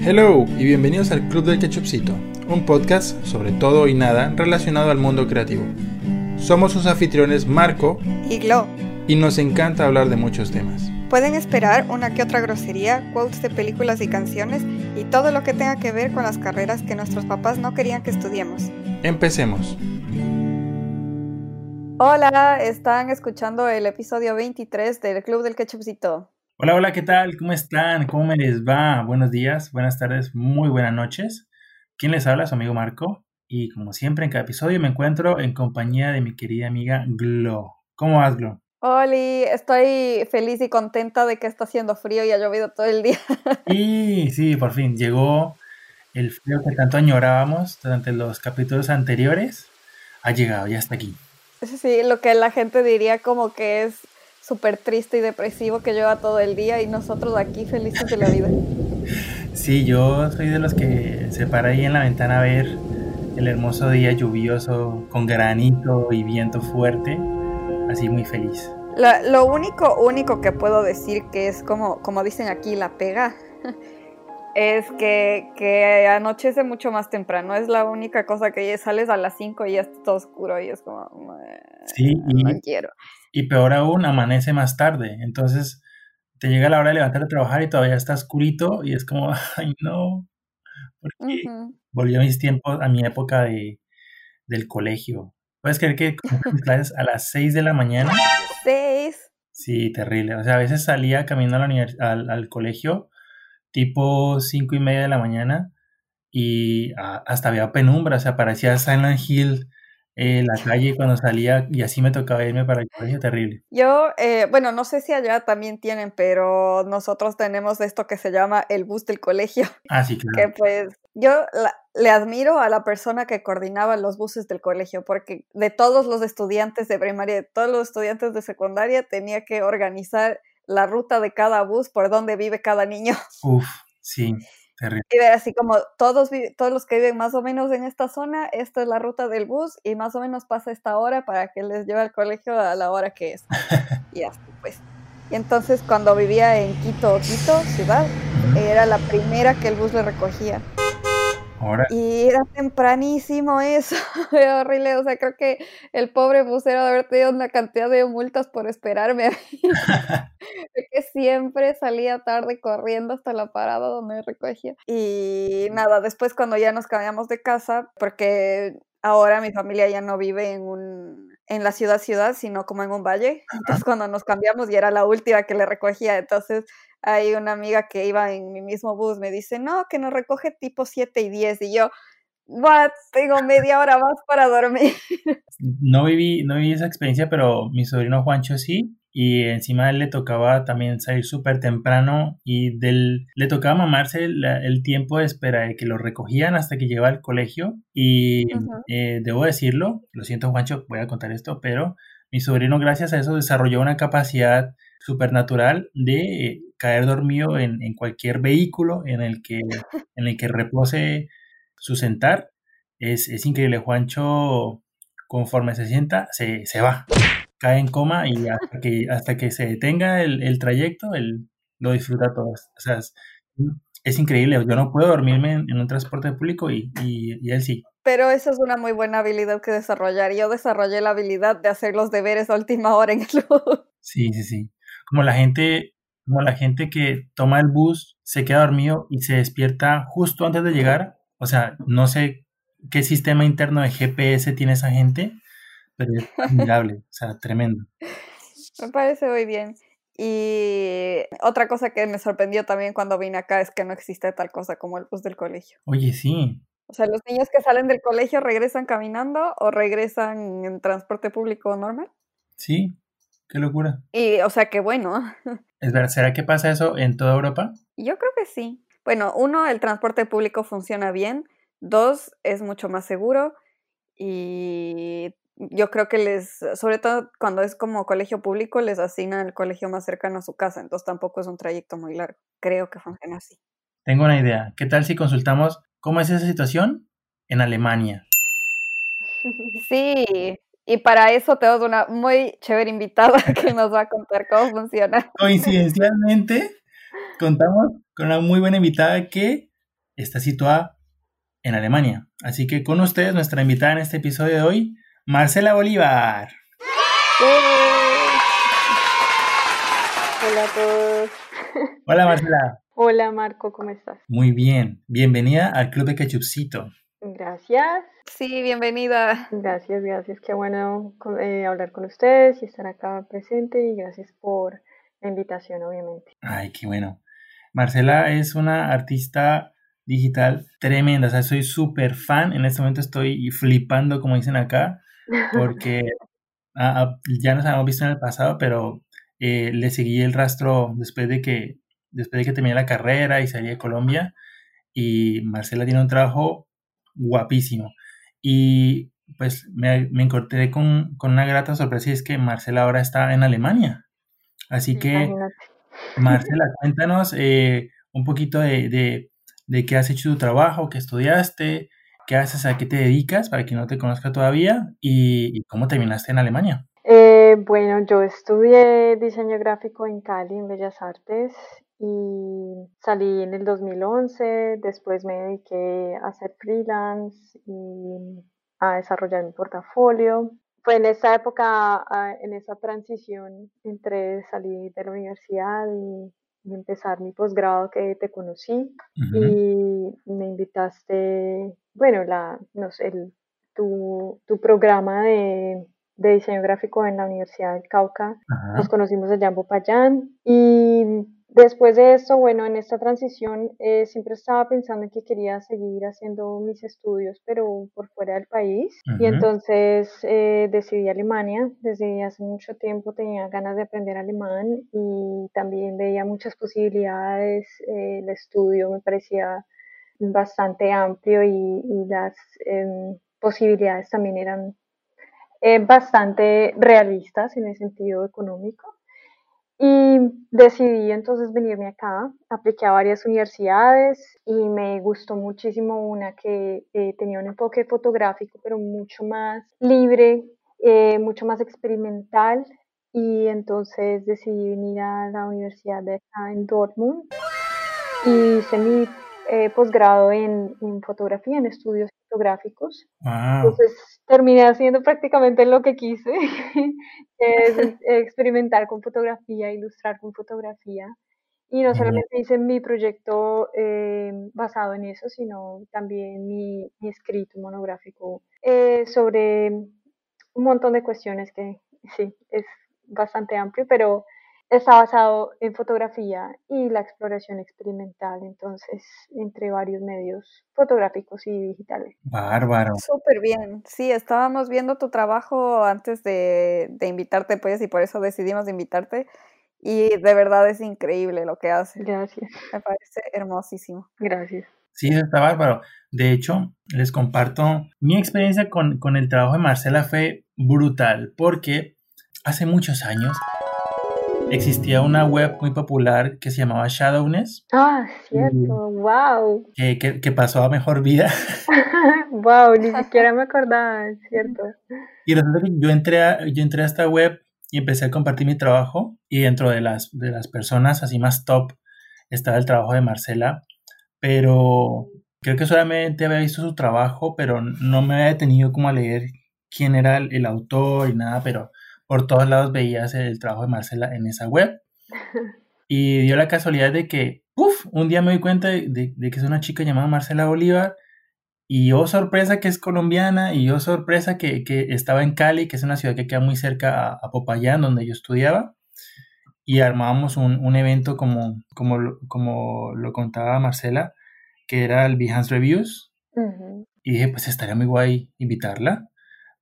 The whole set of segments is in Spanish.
Hello y bienvenidos al Club del Ketchupcito, un podcast sobre todo y nada relacionado al mundo creativo. Somos sus anfitriones Marco y Glo. y nos encanta hablar de muchos temas. Pueden esperar una que otra grosería, quotes de películas y canciones y todo lo que tenga que ver con las carreras que nuestros papás no querían que estudiemos. Empecemos. Hola, están escuchando el episodio 23 del Club del Ketchupcito. Hola, hola, ¿qué tal? ¿Cómo están? ¿Cómo me les va? Buenos días, buenas tardes, muy buenas noches. ¿Quién les habla? Su amigo Marco. Y como siempre, en cada episodio me encuentro en compañía de mi querida amiga Glo. ¿Cómo vas, Glo? Oli, estoy feliz y contenta de que está haciendo frío y ha llovido todo el día. Y sí, por fin llegó el frío que tanto añorábamos durante los capítulos anteriores. Ha llegado, ya está aquí. Sí, lo que la gente diría como que es súper triste y depresivo que lleva todo el día y nosotros aquí felices de la vida. Sí, yo soy de los que se para ahí en la ventana a ver el hermoso día lluvioso con granito y viento fuerte, así muy feliz. La- lo único, único que puedo decir que es como, como dicen aquí, la pega, es que, que anochece mucho más temprano. Es la única cosa que sales a las 5 y ya está todo oscuro y es como, "Meh, Sí, y, no quiero. Y peor aún, amanece más tarde. Entonces te llega la hora de levantarte a trabajar y todavía está oscurito y es como, ay no, porque Ujú. volvió a mis tiempos, a mi época de, del colegio. ¿Puedes creer que comencé mis clases a las 6 de la mañana? Seis. Sí, terrible. O sea, a veces salía caminando a la al, al colegio tipo cinco y media de la mañana y hasta había penumbra, o sea, parecía Silent Hill eh, la calle cuando salía y así me tocaba irme para el colegio, terrible. Yo, eh, bueno, no sé si allá también tienen, pero nosotros tenemos esto que se llama el bus del colegio. Ah, sí, que claro. pues yo la- le admiro a la persona que coordinaba los buses del colegio, porque de todos los estudiantes de primaria, de todos los estudiantes de secundaria, tenía que organizar la ruta de cada bus por donde vive cada niño. Uf, sí, terrible. Y ver así como todos, todos los que viven más o menos en esta zona, esta es la ruta del bus y más o menos pasa esta hora para que les lleve al colegio a la hora que es. Y así pues. Y entonces cuando vivía en Quito, Quito, ciudad, era la primera que el bus le recogía. Ahora, Y era tempranísimo eso, era horrible. O sea, creo que el pobre busero de haber tenido una cantidad de multas por esperarme a mí. De que siempre salía tarde corriendo hasta la parada donde me recogía. Y nada, después cuando ya nos cambiamos de casa, porque ahora mi familia ya no vive en un en la ciudad ciudad, sino como en un valle. Entonces cuando nos cambiamos ya era la última que le recogía. Entonces hay una amiga que iba en mi mismo bus, me dice, no, que nos recoge tipo 7 y 10. Y yo, what, tengo media hora más para dormir. no viví, no viví esa experiencia, pero mi sobrino Juancho sí. Y encima a él le tocaba también salir súper temprano y del, le tocaba mamarse la- el tiempo de espera de que lo recogían hasta que llegaba al colegio. Y eh, debo decirlo, lo siento Juancho, voy a contar esto, pero mi sobrino gracias a eso desarrolló una capacidad supernatural de caer dormido en, en cualquier vehículo en el que, en el que repose su sentar. Es, es increíble, Juancho conforme se sienta, se, se va, cae en coma y hasta que, hasta que se detenga el, el trayecto, él lo disfruta todo. O sea, es, es increíble, yo no puedo dormirme en, en un transporte público y, y, y él sí. Pero esa es una muy buena habilidad que desarrollar. Yo desarrollé la habilidad de hacer los deberes a última hora en el bus. Sí, sí, sí. Como la gente, como la gente que toma el bus, se queda dormido y se despierta justo antes de llegar. O sea, no sé qué sistema interno de GPS tiene esa gente, pero es admirable, o sea, tremendo. Me parece muy bien. Y otra cosa que me sorprendió también cuando vine acá es que no existe tal cosa como el bus del colegio. Oye, sí, O sea, los niños que salen del colegio regresan caminando o regresan en transporte público normal. sí, qué locura. Y, o sea, que bueno. Es verdad, ¿será que pasa eso en toda Europa? Yo creo que sí. Bueno, uno, el transporte público funciona bien. Dos, es mucho más seguro. Y yo creo que les, sobre todo cuando es como colegio público, les asignan el colegio más cercano a su casa. Entonces tampoco es un trayecto muy largo. Creo que funciona así. Tengo una idea. ¿Qué tal si consultamos cómo es esa situación en Alemania? Sí, y para eso tenemos una muy chévere invitada que nos va a contar cómo funciona. Coincidencialmente, contamos con una muy buena invitada que está situada en Alemania. Así que con ustedes, nuestra invitada en este episodio de hoy, Marcela Bolívar. Hola a todos. Hola Marcela. Hola Marco, ¿cómo estás? Muy bien. Bienvenida al Club de Ketchupcito. Gracias. Sí, bienvenida. Gracias, gracias. Qué bueno eh, hablar con ustedes y estar acá presente y gracias por la invitación, obviamente. Ay, qué bueno. Marcela es una artista digital tremenda, o sea, soy súper fan, en este momento estoy flipando, como dicen acá, porque ah, ah, ya nos habíamos visto en el pasado, pero eh, le seguí el rastro después de que después de que terminé la carrera y salí de Colombia y Marcela tiene un trabajo guapísimo. Y pues me, me encontré con, con, una grata sorpresa y es que Marcela ahora está en Alemania. Así que Marcela cuéntanos eh, un poquito de, de, de, qué has hecho tu trabajo, qué estudiaste, qué haces, a qué te dedicas para quien no te conozca todavía y cómo terminaste en Alemania. Eh, bueno, yo estudié diseño gráfico en Cali, en Bellas Artes, y salí en el 2011. Después me dediqué a hacer freelance y a desarrollar mi portafolio. Fue en esa época, ah, en esa transición entre salir de la universidad y, empezar mi posgrado que te conocí y me invitaste, bueno, la, no sé, el, tu, tu programa de de diseño gráfico en la Universidad del Cauca. Nos conocimos allá en Popayán y después de eso, bueno, en esta transición eh, siempre estaba pensando en que quería seguir haciendo mis estudios, pero por fuera del país. Y entonces eh, decidí Alemania. Desde hace mucho tiempo tenía ganas de aprender alemán y también veía muchas posibilidades. Eh, el estudio me parecía bastante amplio y, y las em, posibilidades también eran bastante realistas en el sentido económico. Y decidí entonces venirme acá, apliqué a varias universidades y me gustó muchísimo una que eh, tenía un enfoque fotográfico, pero mucho más libre, eh, mucho más experimental. Y entonces decidí venir a la universidad de acá en Dortmund y hice mi posgrado en, en, fotografía, en estudios fotográficos. Entonces terminé haciendo prácticamente lo que quise, es experimentar con fotografía, ilustrar con fotografía. Y no solamente hice mi proyecto eh, basado en eso, sino también mi, mi escrito monográfico eh, sobre un montón de cuestiones que sí, es bastante amplio, pero está basado en fotografía y la exploración experimental, entonces, entre varios medios fotográficos y digitales. Bárbaro. Súper bien. Sí, estábamos viendo tu trabajo antes de, de, invitarte, pues, y por eso decidimos invitarte. Y de verdad es increíble lo que haces. Gracias. Me parece hermosísimo. Gracias. Sí, está bárbaro. De hecho, les comparto mi experiencia con, con el trabajo de Marcela fue brutal, porque hace muchos años existía una web muy popular que se llamaba Shadowness. Ah, cierto, wow. Que, que, pasó a mejor vida. wow, ni siquiera me acordaba, cierto. Y resulta que yo entré, a, yo entré a esta web y empecé a compartir mi trabajo y dentro de las, de las personas así más top estaba el trabajo de Marcela, pero creo que solamente había visto su trabajo, pero no me había detenido como a leer quién era el, el autor y nada, pero por todos lados veías el trabajo de Marcela en esa web. Y dio la casualidad de que, uff, un día me di cuenta de, que es una chica llamada Marcela Bolívar. Y yo sorpresa que es colombiana y yo sorpresa que, estaba en Cali, que es una ciudad que queda muy cerca a, Popayán, donde yo estudiaba. Y armábamos un, evento como, como, como lo contaba Marcela, que era el Behance Reviews. Y dije, pues estaría muy guay invitarla.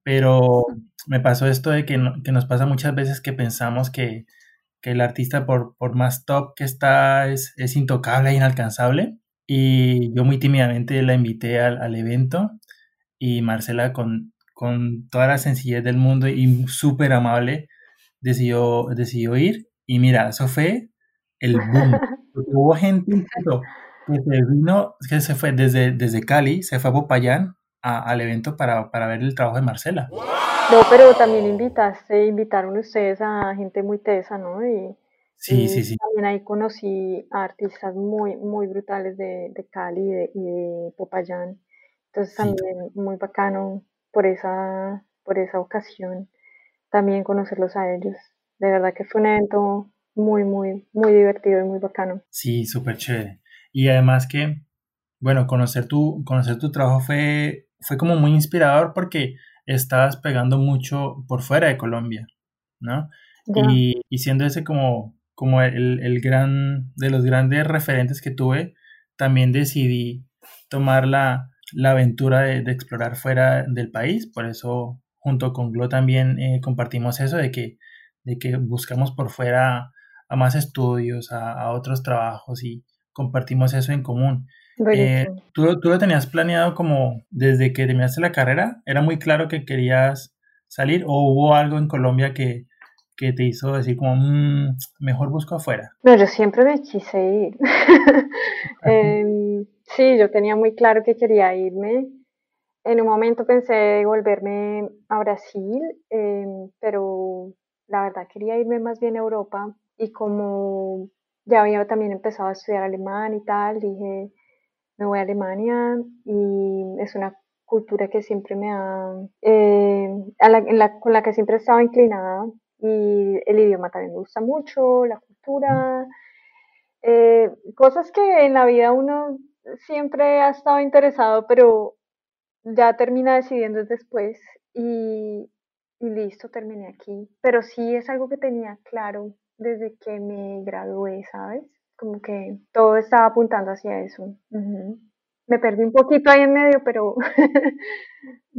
Pero me pasó esto de que, que nos pasa muchas veces que pensamos que, que el artista, por, por, más top que está, es, es, intocable e inalcanzable. Y yo muy tímidamente la invité al, al evento y Marcela con, con, toda la sencillez del mundo y súper amable decidió, decidió ir. Y mira, eso fue el boom. Hubo gente que se vino, que se fue desde, desde Cali, se fue a Popayán al evento para, para ver el trabajo de Marcela. No, pero también invitaste, invitaron ustedes a gente muy tesa, ¿no? Y Sí, sí, sí. También ahí conocí a artistas muy, muy brutales de, de Cali y de, y de Popayán. Entonces también muy bacano por esa, por esa ocasión también conocerlos a ellos. De verdad que fue un evento muy, muy, muy divertido y muy bacano. Sí, súper chévere. Y además que, bueno, conocer tu, conocer tu trabajo fue, fue como muy inspirador porque estabas pegando mucho por fuera de Colombia, ¿no? Y, y, siendo ese como, como el, el, gran, de los grandes referentes que tuve, también decidí tomar la, la aventura de, de, explorar fuera del país, por eso junto con Glo también eh, compartimos eso de que, de que buscamos por fuera a más estudios, a, a otros trabajos y compartimos eso en común. Eh, ¿tú, ¿tú, lo tenías planeado como desde que terminaste la carrera? ¿Era muy claro que querías salir o hubo algo en Colombia que, que te hizo decir como, mmm, mejor busco afuera? No, yo siempre me quise ir. eh, sí, yo tenía muy claro que quería irme. En un momento pensé volverme a Brasil, eh, pero la verdad quería irme más bien a Europa y como ya había también empezado a estudiar alemán y tal, dije, me voy a Alemania y es una cultura que siempre me ha, eh, en la, con la que siempre he estado inclinada y el idioma también me gusta mucho, la cultura, eh, cosas que en la vida uno siempre ha estado interesado, pero ya termina decidiendo después y listo, terminé aquí. Pero sí es algo que tenía claro desde que me gradué, ¿sabes? Como que todo estaba apuntando hacia eso. Me perdí un poquito ahí en medio, pero,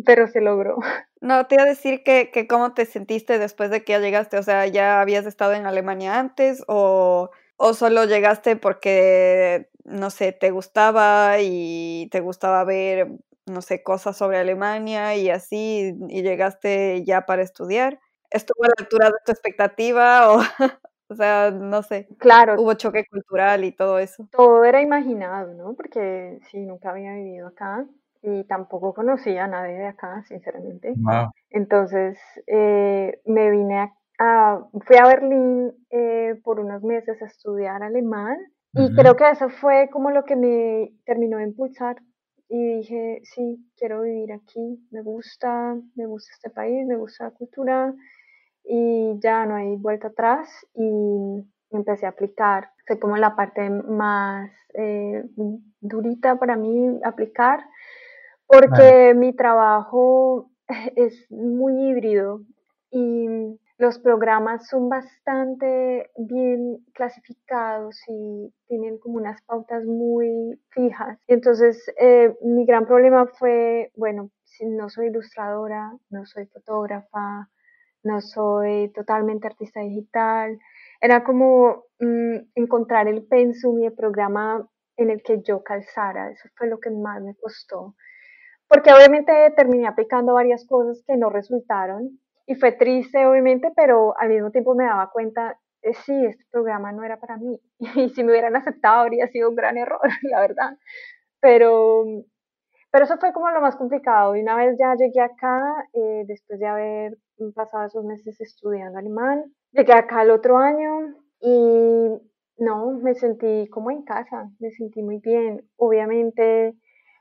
pero se logró. No, te iba a decir que, que cómo te sentiste después de que ya llegaste, o sea, ¿ya habías estado en Alemania antes o, o solo llegaste porque, no sé, te gustaba y te gustaba ver, no sé, cosas sobre Alemania y así, y llegaste ya para estudiar? ¿Estuvo a la altura de tu expectativa o, o sea, no sé? Claro. Hubo choque cultural y todo eso. Todo era imaginado, ¿no? Porque sí, nunca había vivido acá y tampoco conocía a nadie de acá, sinceramente. Wow. Entonces, eh, me vine a, a, fui a Berlín eh, por unos meses a estudiar alemán y uh -huh. creo que eso fue como lo que me terminó de impulsar y dije, sí, quiero vivir aquí, me gusta, me gusta este país, me gusta la cultura y ya no hay vuelta atrás y empecé a aplicar. Fue como la parte más eh, durita para mí aplicar porque mi trabajo es muy híbrido y los programas son bastante bien clasificados y tienen como unas pautas muy fijas. Entonces eh, mi gran problema fue, bueno, no soy ilustradora, no soy fotógrafa, no soy totalmente artista digital. Era como mmm, encontrar el pensum y el programa en el que yo calzara. Eso fue lo que más me costó. Porque obviamente terminé aplicando varias cosas que no resultaron y fue triste obviamente, pero al mismo tiempo me daba cuenta, eh, sí, este programa no era para mí y si me hubieran aceptado habría sido un gran error, la verdad. Pero, pero eso fue como lo más complicado. Y una vez ya llegué acá, eh, después de haber pasado esos meses estudiando alemán, llegué acá el otro año y no, me sentí como en casa, me sentí muy bien. Obviamente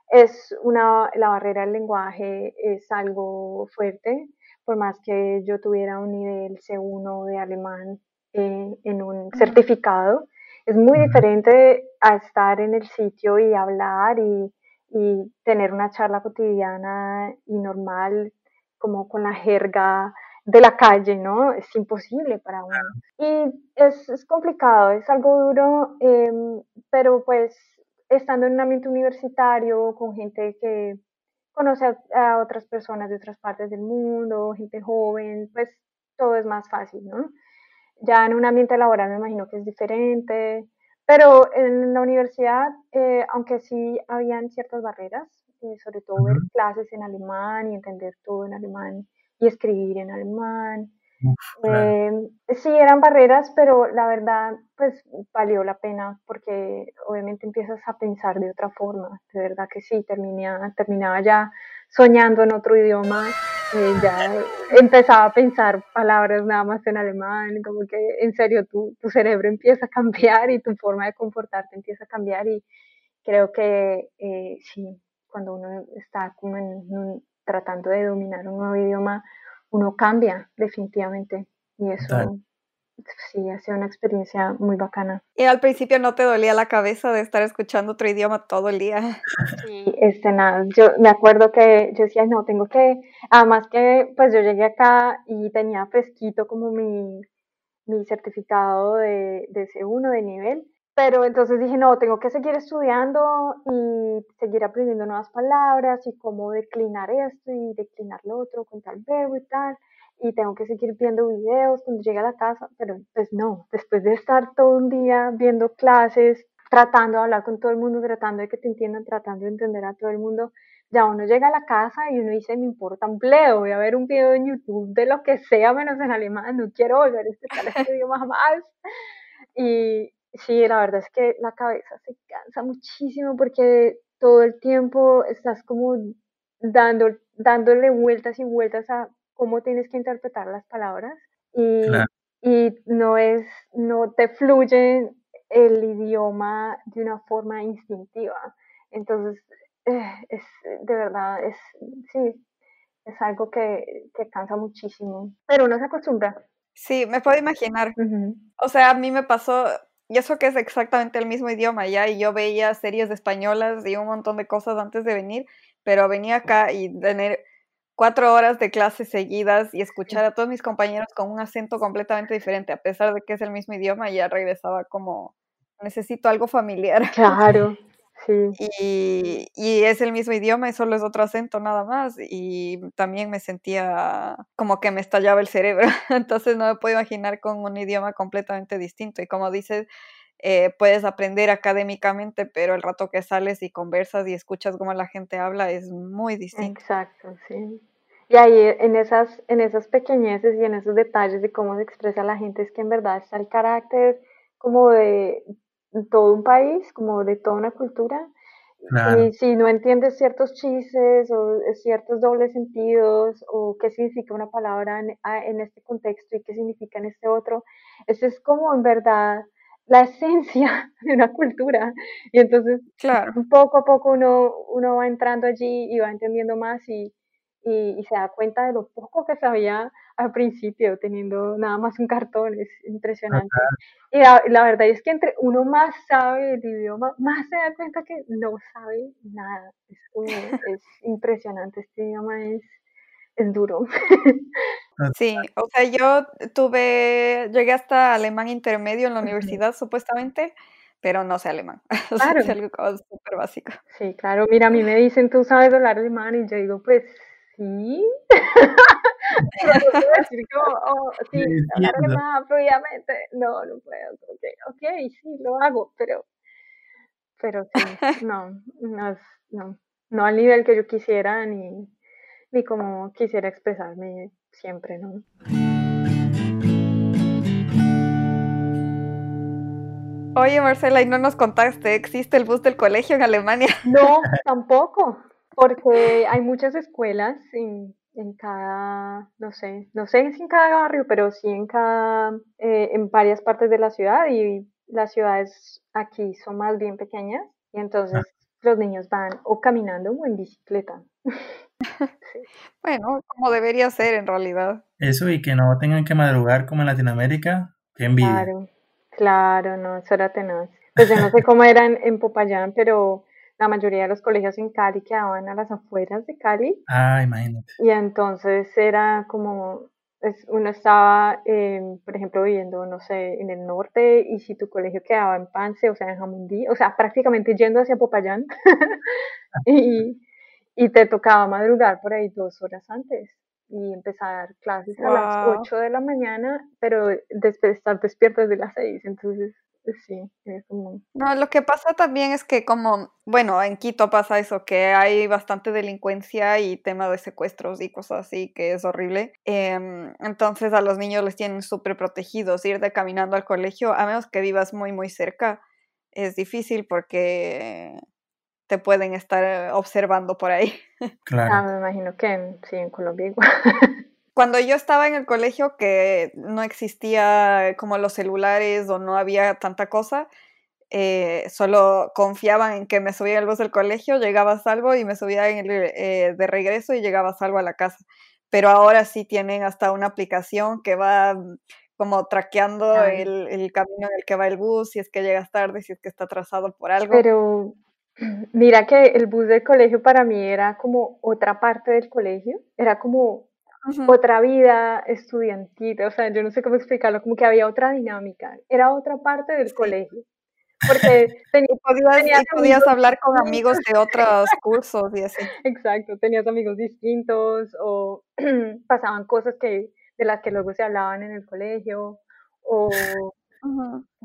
es una, la barrera del lenguaje es algo fuerte, por más que yo tuviera un nivel C1 de alemán eh, en un certificado, es muy diferente a estar en el sitio y hablar y, y, tener una charla cotidiana y normal, como con la jerga de la calle, ¿no? Es imposible para uno. Y es, es complicado, es algo duro, eh, pero pues estando en un ambiente universitario con gente que conoce a, a, otras personas de otras partes del mundo, gente joven, pues todo es más fácil, ¿no? Ya en un ambiente laboral me imagino que es diferente, pero en la universidad, eh, aunque sí habían ciertas barreras, eh, sobre todo ver clases en alemán y entender todo en alemán y escribir en alemán, Eh, sí, eran barreras, pero la verdad, pues valió la pena porque obviamente empiezas a pensar de otra forma. De verdad que sí, terminaba, terminaba ya soñando en otro idioma, eh, ya empezaba a pensar palabras nada más en alemán, como que en serio tu, tu cerebro empieza a cambiar y tu forma de comportarte empieza a cambiar y creo que eh, sí, cuando uno está como en, tratando de dominar un nuevo idioma, uno cambia definitivamente y eso sí ha sido una experiencia muy bacana. Y al principio no te dolía la cabeza de estar escuchando otro idioma todo el día. Sí, este nada, yo me acuerdo que yo decía, no, tengo que, además que pues yo llegué acá y tenía fresquito como mi, mi certificado de, de C1 de nivel, pero entonces dije, no, tengo que seguir estudiando y seguir aprendiendo nuevas palabras y cómo declinar esto y declinar lo otro con tal verbo y tal y tengo que seguir viendo videos cuando llegue a la casa, pero pues no, después de estar todo un día viendo clases, tratando de hablar con todo el mundo, tratando de que te entiendan, tratando de entender a todo el mundo, ya uno llega a la casa y uno dice, me importa un pleo, voy a ver un video en YouTube de lo que sea menos en alemán, no quiero volver a escuchar este idioma más. Y sí, la verdad es que la cabeza se cansa muchísimo porque todo el tiempo estás como dando, dándole vueltas y vueltas a cómo tienes que interpretar las palabras y, y no es, no te fluye el idioma de una forma instintiva. Entonces, eh, es de verdad, es, sí, es algo que, que, cansa muchísimo, pero uno se acostumbra. Sí, me puedo imaginar. O sea, a mí me pasó, y eso que es exactamente el mismo idioma ya, y yo veía series españolas y un montón de cosas antes de venir, pero venía acá y tener cuatro horas de clases seguidas y escuchar a todos mis compañeros con un acento completamente diferente, a pesar de que es el mismo idioma, ya regresaba como, necesito algo familiar. Claro, sí. Y, y, es el mismo idioma y solo es otro acento nada más. Y también me sentía como que me estallaba el cerebro. Entonces no me puedo imaginar con un idioma completamente distinto. Y como dices, eh, puedes aprender académicamente, pero el rato que sales y conversas y escuchas cómo la gente habla es muy distinto. Exacto, sí. Y ahí en esas, en esas pequeñeces y en esos detalles de cómo se expresa la gente es que en verdad está el carácter como de todo un país, como de toda una cultura. Y si no entiendes ciertos chistes o ciertos dobles sentidos o qué significa una palabra en, en este contexto y qué significa en este otro, eso es como en verdad la esencia de una cultura. Y entonces, claro. poco a poco uno, uno va entrando allí y va entendiendo más y, y, se da cuenta de lo poco que sabía al principio, teniendo nada más un cartón, es impresionante. Y la, verdad es que entre uno más sabe el idioma, más se da cuenta que no sabe nada. Es, es impresionante, este idioma es, es duro. Sí, o sea, yo tuve, llegué hasta alemán intermedio en la universidad supuestamente, pero no sé alemán. O sea, es algo súper básico. Sí, claro. Mira, a mí me dicen, ¿tú sabes hablar alemán? Y yo digo, pues sí. decir como, oh, sí, hablar alemán fluidamente. No, no puedo. Okay, ok, sí, lo hago, pero, pero sí, no, no, no, no al nivel que yo quisiera ni, ni como quisiera expresarme siempre, ¿no? Oye, Marcela, y no nos contaste, ¿existe el bus del colegio en Alemania? No, tampoco, porque hay muchas escuelas en, en cada, no sé, no sé si en cada barrio, pero sí en cada, eh, en varias partes de la ciudad y las ciudades aquí son más bien pequeñas y entonces los niños van o caminando o en bicicleta. Bueno, como debería ser en realidad. Eso y que no tengan que madrugar como en Latinoamérica, qué envidia. Claro, claro, no, eso era tenaz. Pues yo no sé cómo era en, Popayán, pero la mayoría de los colegios en Cali quedaban a las afueras de Cali. Ah, imagínate. Y entonces era como, uno estaba, por ejemplo, viviendo, no sé, en el norte y si tu colegio quedaba en Pance, o sea, en Jamundí, o sea, prácticamente yendo hacia Popayán. y, y te tocaba madrugar por ahí dos horas antes y empezar clases a las 8 de la mañana, pero después estar despierto desde las 6, entonces sí, es como... No, lo que pasa también es que como, bueno, en Quito pasa eso, que hay bastante delincuencia y tema de secuestros y cosas así, que es horrible. Em, entonces a los niños les tienen súper protegidos. Ir de caminando al colegio, a menos que vivas muy, muy cerca, es difícil porque te pueden estar observando por ahí. Claro. Ah, me imagino que en- sí, en Colombia igual. Cuando yo estaba en el colegio que no existía como los celulares o no había tanta cosa, eh, solo confiaban en que me subía al bus del colegio, llegaba a salvo y me subía en el, eh, de regreso y llegaba a salvo a la casa. Pero ahora sí tienen hasta una aplicación que va mm, como traqueando el, el camino en el que va el bus, si es que llegas tarde, si es que está atrasado por algo. Pero mira que el bus del colegio para mí era como otra parte del colegio, era como Otra vida estudiantil, o sea, yo no sé cómo explicarlo, como que había otra dinámica, era otra parte del Sí. colegio, porque tenía, podías, tenías podías amigos hablar con amigos de otros cursos y así. Exacto, tenías amigos distintos o pasaban cosas que de las que luego se hablaban en el colegio o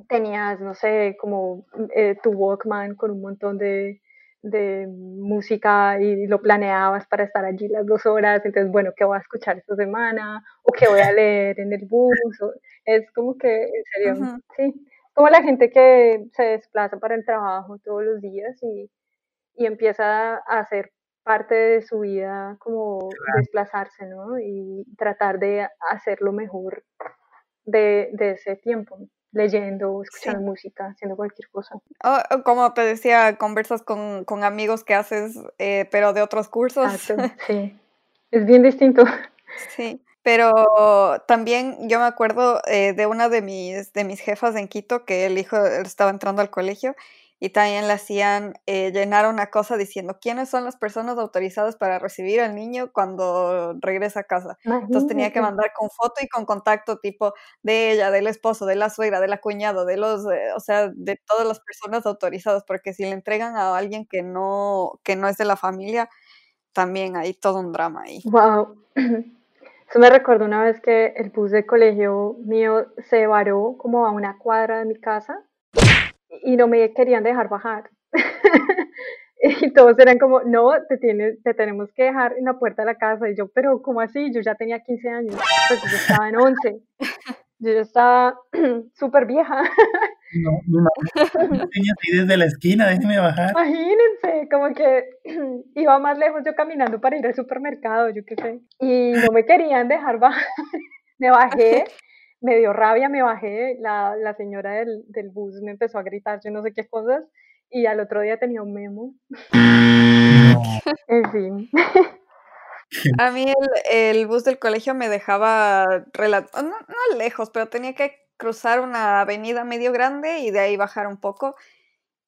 tenías, no sé, como eh, tu Walkman con un montón de, de música y lo planeabas para estar allí las dos horas, entonces, bueno, ¿qué voy a escuchar esta semana? ¿O qué voy a leer en el bus? O- es como que, en serio, sí, como la gente que se desplaza para el trabajo todos los días y, y empieza a hacer parte de su vida como desplazarse, ¿no? Y tratar de hacerlo mejor de, de ese tiempo, leyendo, escuchando Sí. música, haciendo cualquier cosa. O- o como te decía, conversas con, con amigos que haces, eh, pero de otros cursos. Exacto, sí. Es bien distinto. Sí, pero también yo me acuerdo eh, de una de mis, de mis jefas en Quito que el hijo estaba entrando al colegio y también le hacían eh, llenar una cosa diciendo quiénes son las personas autorizadas para recibir al niño cuando regresa a casa. Entonces tenía que mandar con foto y con contacto tipo de ella, del esposo, de la suegra, de la cuñada, de los, eh, o sea, de todas las personas autorizadas, porque si le entregan a alguien que no, que no es de la familia, también hay todo un drama ahí. Wow. Eso me recordó una vez que el bus de colegio mío se varó como a una cuadra de mi casa y no me querían dejar bajar. Y todos eran como, no, te, tienes, te tenemos que dejar en la puerta de la casa. Y yo, pero ¿cómo así? Yo ya tenía 15 años, pues yo estaba en 11. Yo ya estaba súper vieja. No, me enseña así desde la esquina, déjeme bajar. Imagínense, como que iba más lejos yo caminando para ir al supermercado, yo qué sé. Y no me querían dejar bajar. Me bajé, me dio rabia, me bajé. La, la señora del, del bus me empezó a gritar yo no sé qué cosas. Y al otro día tenía un memo. En fin. A mí el, el bus del colegio me dejaba no, no lejos, pero tenía que cruzar una avenida medio grande y de ahí bajar un poco.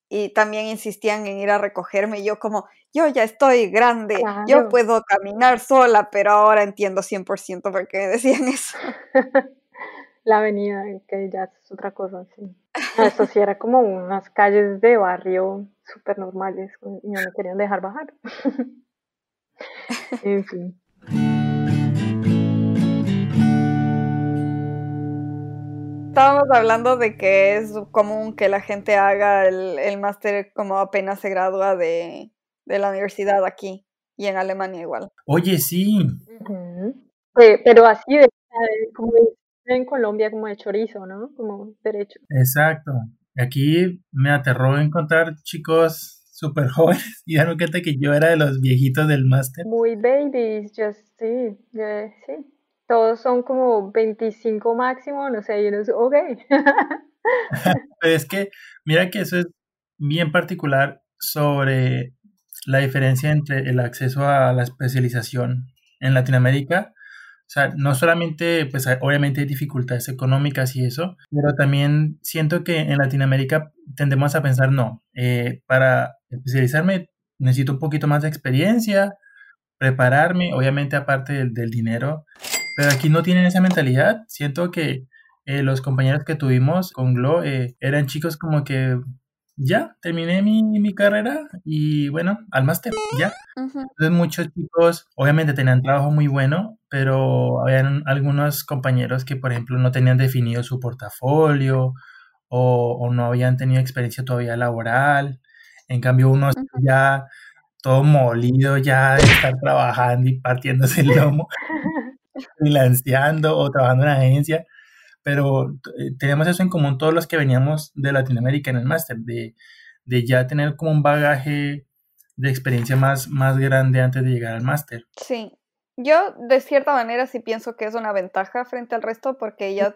Y también insistían en ir a recogerme. Y yo como, yo ya estoy grande, yo Claro. puedo caminar sola, pero ahora entiendo 100% por qué me decían eso. La avenida, que ya es otra cosa, sí. No, Esto sí era como unas calles de barrio súper normales y no me querían dejar bajar. En fin. Estábamos hablando de que es común que la gente haga el, el máster como apenas se gradúa de, de la universidad aquí y en Alemania igual. Oye, sí. Pe- Pero así, de, de- como dicen en Colombia, como de chorizo, ¿no? Como derecho. exacto. Aquí me aterró encontrar chicos súper jóvenes y dieron cuenta que yo era de los viejitos del máster. Muy babies, just, sí, sí. Todos son como 25 máximo, no sé, y uno es, ok. Pero es que, mira que eso es bien particular sobre la diferencia entre el acceso a la especialización en Latinoamérica. Sea, no solamente, pues obviamente hay dificultades económicas y eso, pero también siento que en Latinoamérica tendemos a pensar, no, eh, para especializarme necesito un poquito más de experiencia, prepararme, obviamente aparte del, del dinero, pero aquí no tienen esa mentalidad. Siento que eh, los compañeros que tuvimos con Glo eh, eran chicos como que ya terminé mi, mi carrera y bueno, al máster, ya. Entonces muchos chicos obviamente tenían trabajo muy bueno, pero habían algunos compañeros que por ejemplo no tenían definido su portafolio o, no habían tenido experiencia todavía laboral. En cambio, uno ya todo molido ya de estar trabajando y partiéndose el lomo, financiando o trabajando en agencia. Pero eh, tenemos eso en común todos los que veníamos de Latinoamérica en el máster, de, de ya tener como un bagaje de experiencia más, más grande antes de llegar al máster. Sí, yo de cierta manera sí pienso que es una ventaja frente al resto porque ya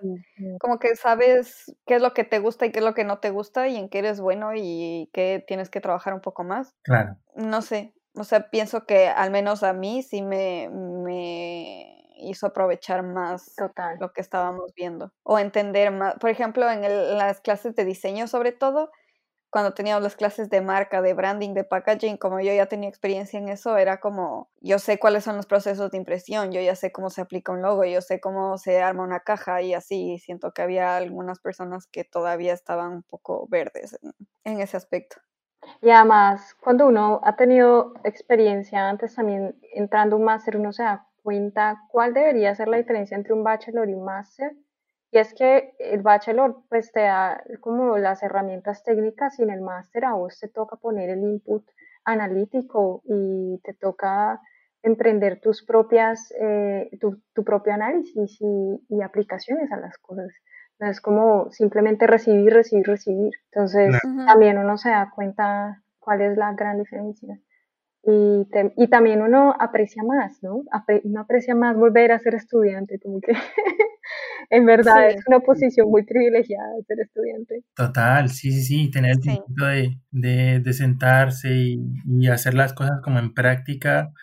como que sabes qué es lo que te gusta y qué es lo que no te gusta y en qué eres bueno y qué tienes que trabajar un poco más. Claro. No sé, o sea, pienso que al menos a mí sí me, me hizo aprovechar más lo que estábamos viendo o entender más. Por ejemplo, en las clases de diseño sobre todo, cuando teníamos las clases de marca, de branding, de packaging, como yo ya tenía experiencia en eso, era como, yo sé cuáles son los procesos de impresión, yo ya sé cómo se aplica un logo, yo sé cómo se arma una caja y así. Siento que había algunas personas que todavía estaban un poco verdes en, ese aspecto. Y además, cuando uno ha tenido experiencia antes también entrando un máster, uno se da cuenta cuál debería ser la diferencia entre un bachelor y un máster y es que el bachelor pues te da como las herramientas técnicas y en el máster a vos te toca poner el input analítico y te toca emprender tus propias, eh, tu, tu, propio análisis y, y, aplicaciones a las cosas. No es como simplemente recibir, recibir, recibir. Entonces también uno se da cuenta cuál es la gran diferencia. Y, y también uno aprecia más, ¿no? uno aprecia más volver a ser estudiante, como que en verdad es una posición muy privilegiada ser estudiante. Total, sí, sí, sí, tener el tiempo de, de, de, sentarse y, y, hacer las cosas como en práctica,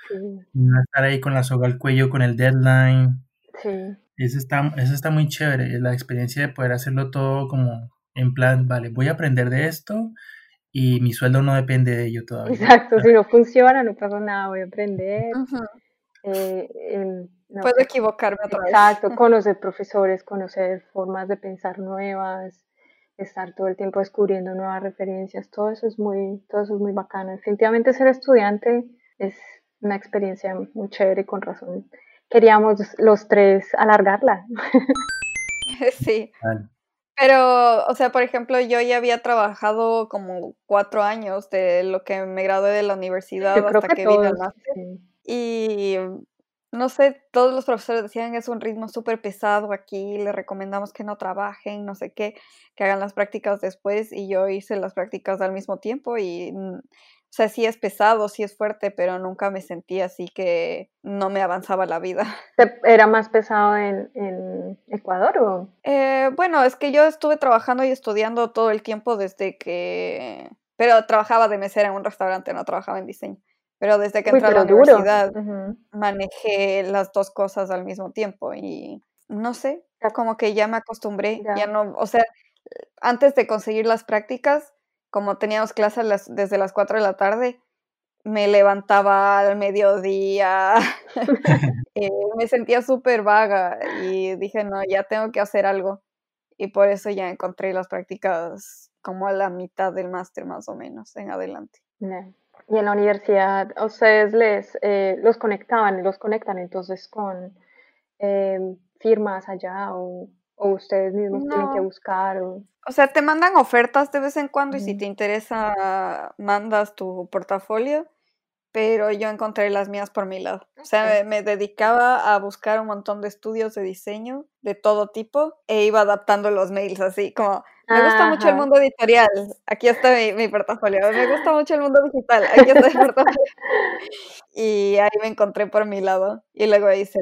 no estar ahí con la soga al cuello, con el deadline. Sí. Eso está, eso está muy chévere, la experiencia de poder hacerlo todo como en plan, vale, voy a aprender de esto y mi sueldo no depende de ello todavía. Exacto, si no funciona, no pasa nada, voy a aprender. Puedo equivocarme otra vez. Exacto, conocer profesores, conocer formas de pensar nuevas, estar todo el tiempo descubriendo nuevas referencias, todo eso es muy, todo eso es muy bacano. Definitivamente ser estudiante es una experiencia muy chévere y con razón. Queríamos los tres alargarla. Sí. Pero, o sea, por ejemplo, yo ya había trabajado como cuatro años de lo que me gradué de la universidad hasta que, vine al máster. Y no sé, todos los profesores decían es un ritmo súper pesado aquí, le recomendamos que no trabajen, no sé qué, que hagan las prácticas después y yo hice las prácticas al mismo tiempo y, mm, o sea, sí es pesado, sí es fuerte, pero nunca me sentí así que no me avanzaba la vida. ¿Era más pesado en, en Ecuador o? Eh, bueno, es que yo estuve trabajando y estudiando todo el tiempo desde que... Pero trabajaba de mesera en un restaurante, no trabajaba en diseño. Pero desde que entré a la universidad manejé las dos cosas al mismo tiempo y no sé, como que ya me acostumbré, ya, no, o sea, antes de conseguir las prácticas, como teníamos clases desde las 4 de la tarde, me levantaba al mediodía, eh, me sentía súper vaga y dije, no, ya tengo que hacer algo. Y por eso ya encontré las prácticas como a la mitad del máster más o menos en adelante. Y en la universidad, ustedes les eh, los conectaban, los conectan entonces con eh, firmas allá o, o, ustedes mismos tienen que buscar. O... o... sea, te mandan ofertas de vez en cuando y si te interesa, mandas tu portafolio pero yo encontré las mías por mi lado. O sea, me, dedicaba a buscar un montón de estudios de diseño de todo tipo e iba adaptando los mails así, como, me gusta mucho el mundo editorial, aquí está mi, portafolio, me gusta mucho el mundo digital, aquí está mi portafolio. y ahí me encontré por mi lado. Y luego hice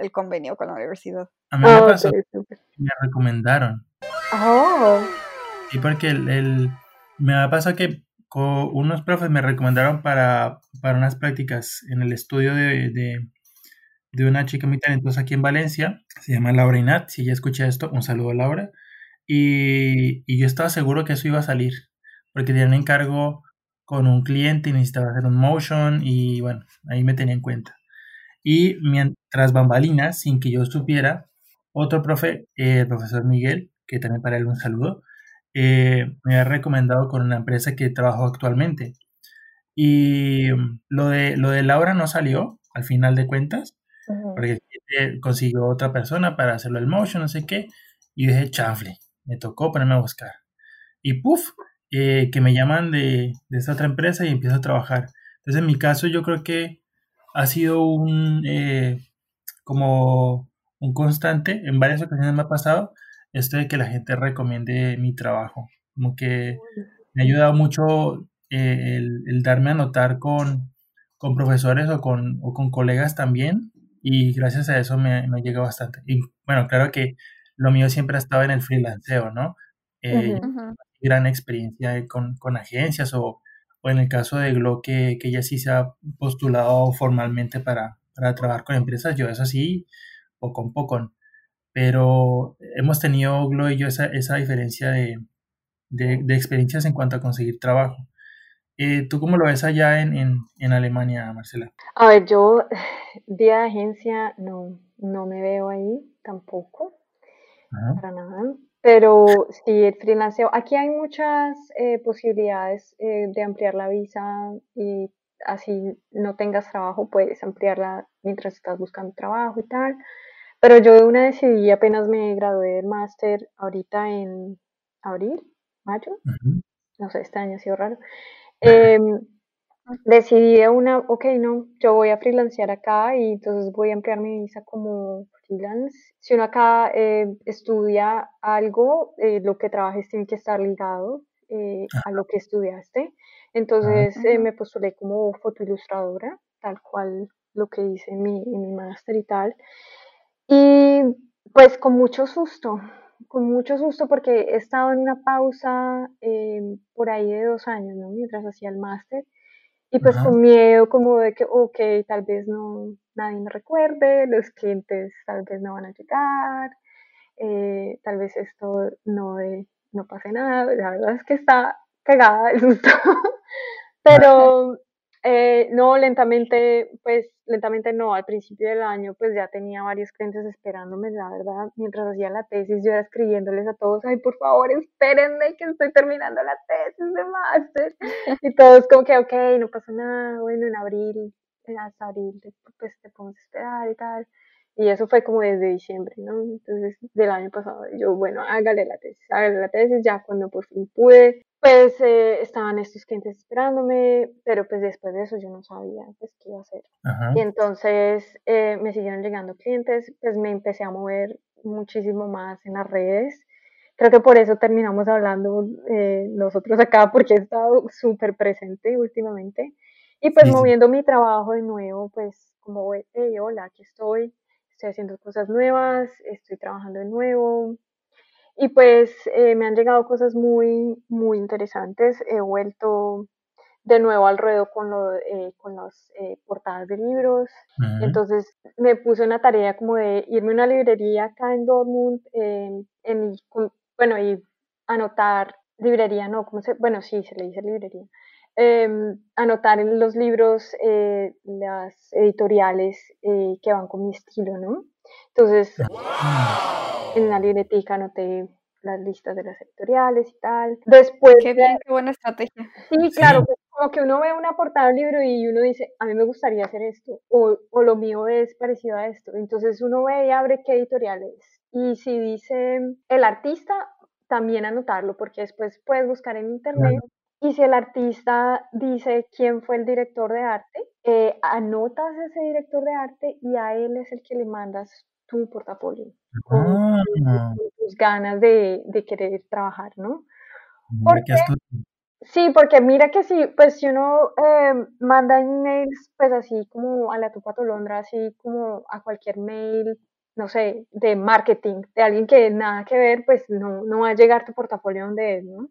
el, convenio con la universidad. A mí me oh, pasó, me recomendaron. Oh. Sí, porque el, el me ha pasado que unos profes me recomendaron para, para unas prácticas en el estudio de, de, una chica muy talentosa aquí en Valencia, se llama Laura Inat, si ya escuché esto, un saludo a Laura, y, y yo estaba seguro que eso iba a salir, porque tenía un encargo con un cliente y necesitaba hacer un motion y bueno, ahí me tenía en cuenta. Y mientras bambalinas, sin que yo supiera, otro profe, el profesor Miguel, que también para él un saludo, eh, me ha recomendado con una empresa que trabajo actualmente. Y lo de, lo de Laura no salió al final de cuentas, porque consiguió otra persona para hacerlo el motion, no sé qué, y dije, chafle, me tocó ponerme a buscar. y puff, eh, que me llaman de, de, esta otra empresa y empiezo a trabajar. Entonces, en mi caso, yo creo que ha sido un, eh, como un constante, en varias ocasiones me ha pasado, esto de que la gente recomiende mi trabajo. Como que me ha ayudado mucho eh, el, darme a notar con, con profesores o con, o con, colegas también y gracias a eso me, me llega bastante. Y bueno, claro que lo mío siempre ha estado en el freelanceo, ¿no? Eh, Gran experiencia con, con agencias o, o, en el caso de Glo que, que ella sí se ha postulado formalmente para, para trabajar con empresas, yo eso sí, poco a poco, pero hemos tenido Glo y yo esa, esa diferencia de, de, de, experiencias en cuanto a conseguir trabajo. Eh, ¿Tú cómo lo ves allá en, en, en, Alemania, Marcela? A ver, yo día de agencia no, no me veo ahí tampoco, para nada. Pero sí, el freelanceo, aquí hay muchas eh, posibilidades eh, de ampliar la visa y así no tengas trabajo, puedes ampliarla mientras estás buscando trabajo y tal. Pero yo de una decidí, apenas me gradué del máster ahorita en abril, mayo, no sé, este año ha sido raro. Eh, decidí de una, ok, no, yo voy a freelancear acá y entonces voy a ampliar mi visa como freelance. Si uno acá eh, estudia algo, eh, lo que trabajes tiene que estar ligado eh, a lo que estudiaste. Entonces me postulé como fotoilustradora, tal cual lo que hice en mi, en mi máster y tal. Y pues con mucho susto, con mucho susto porque he estado en una pausa por ahí de dos años, ¿no? Mientras hacía el máster. Y pues con miedo como de que, ok, tal vez no, nadie me recuerde, los clientes tal vez no van a llegar, eh, tal vez esto no, de, no pase nada, la verdad es que está cagada el susto. Pero eh, no, lentamente, pues lentamente no, al principio del año pues ya tenía varios clientes esperándome, la verdad, mientras hacía la tesis yo era escribiéndoles a todos, ay, por favor, espérenme que estoy terminando la tesis de máster. Y todos como que, ok, no pasa nada, bueno, en abril, hasta abril, pues te podemos esperar y tal. Y eso fue como desde diciembre, ¿no? Entonces, del año pasado, yo, bueno, hágale la tesis, hágale la tesis, ya cuando por fin pude, pues eh, estaban estos clientes esperándome, pero pues después de eso yo no sabía pues qué iba a hacer. Y entonces eh, me siguieron llegando clientes, pues me empecé a mover muchísimo más en las redes. Creo que por eso terminamos hablando eh, nosotros acá, porque he estado súper presente últimamente. Y pues moviendo mi trabajo de nuevo, pues como, hey, hola, aquí estoy, estoy haciendo cosas nuevas, estoy trabajando de nuevo, y pues eh, me han llegado cosas muy, muy interesantes. He vuelto de nuevo al ruedo con, lo, eh, con las eh, portadas de libros. Entonces me puse una tarea como de irme a una librería acá en Dortmund, en, bueno, y anotar, librería no, ¿cómo se? Bueno, sí, se le dice librería. Em, anotar en los libros las editoriales que van con mi estilo, ¿no? Entonces, en la libretica anoté las listas de las editoriales y tal. Después. Qué bien, qué buena estrategia. Sí, claro, pues, como que uno ve una portada del libro y uno dice, a mí me gustaría hacer esto, o, o lo mío es parecido a esto. Entonces uno ve y abre qué editoriales. Y si dice el artista, también anotarlo, porque después puedes buscar en internet. Y si el artista dice quién fue el director de arte, eh, anotas ese director de arte y a él es el que le mandas tu portafolio, con, ah. tus ganas de, de, querer trabajar, ¿no? Porque, sí, porque mira que si, pues si uno eh, manda emails, pues así como a la tupa tolondra, así como a cualquier mail, no sé, de marketing, de alguien que nada que ver, pues no, no va a llegar tu portafolio donde es, ¿no?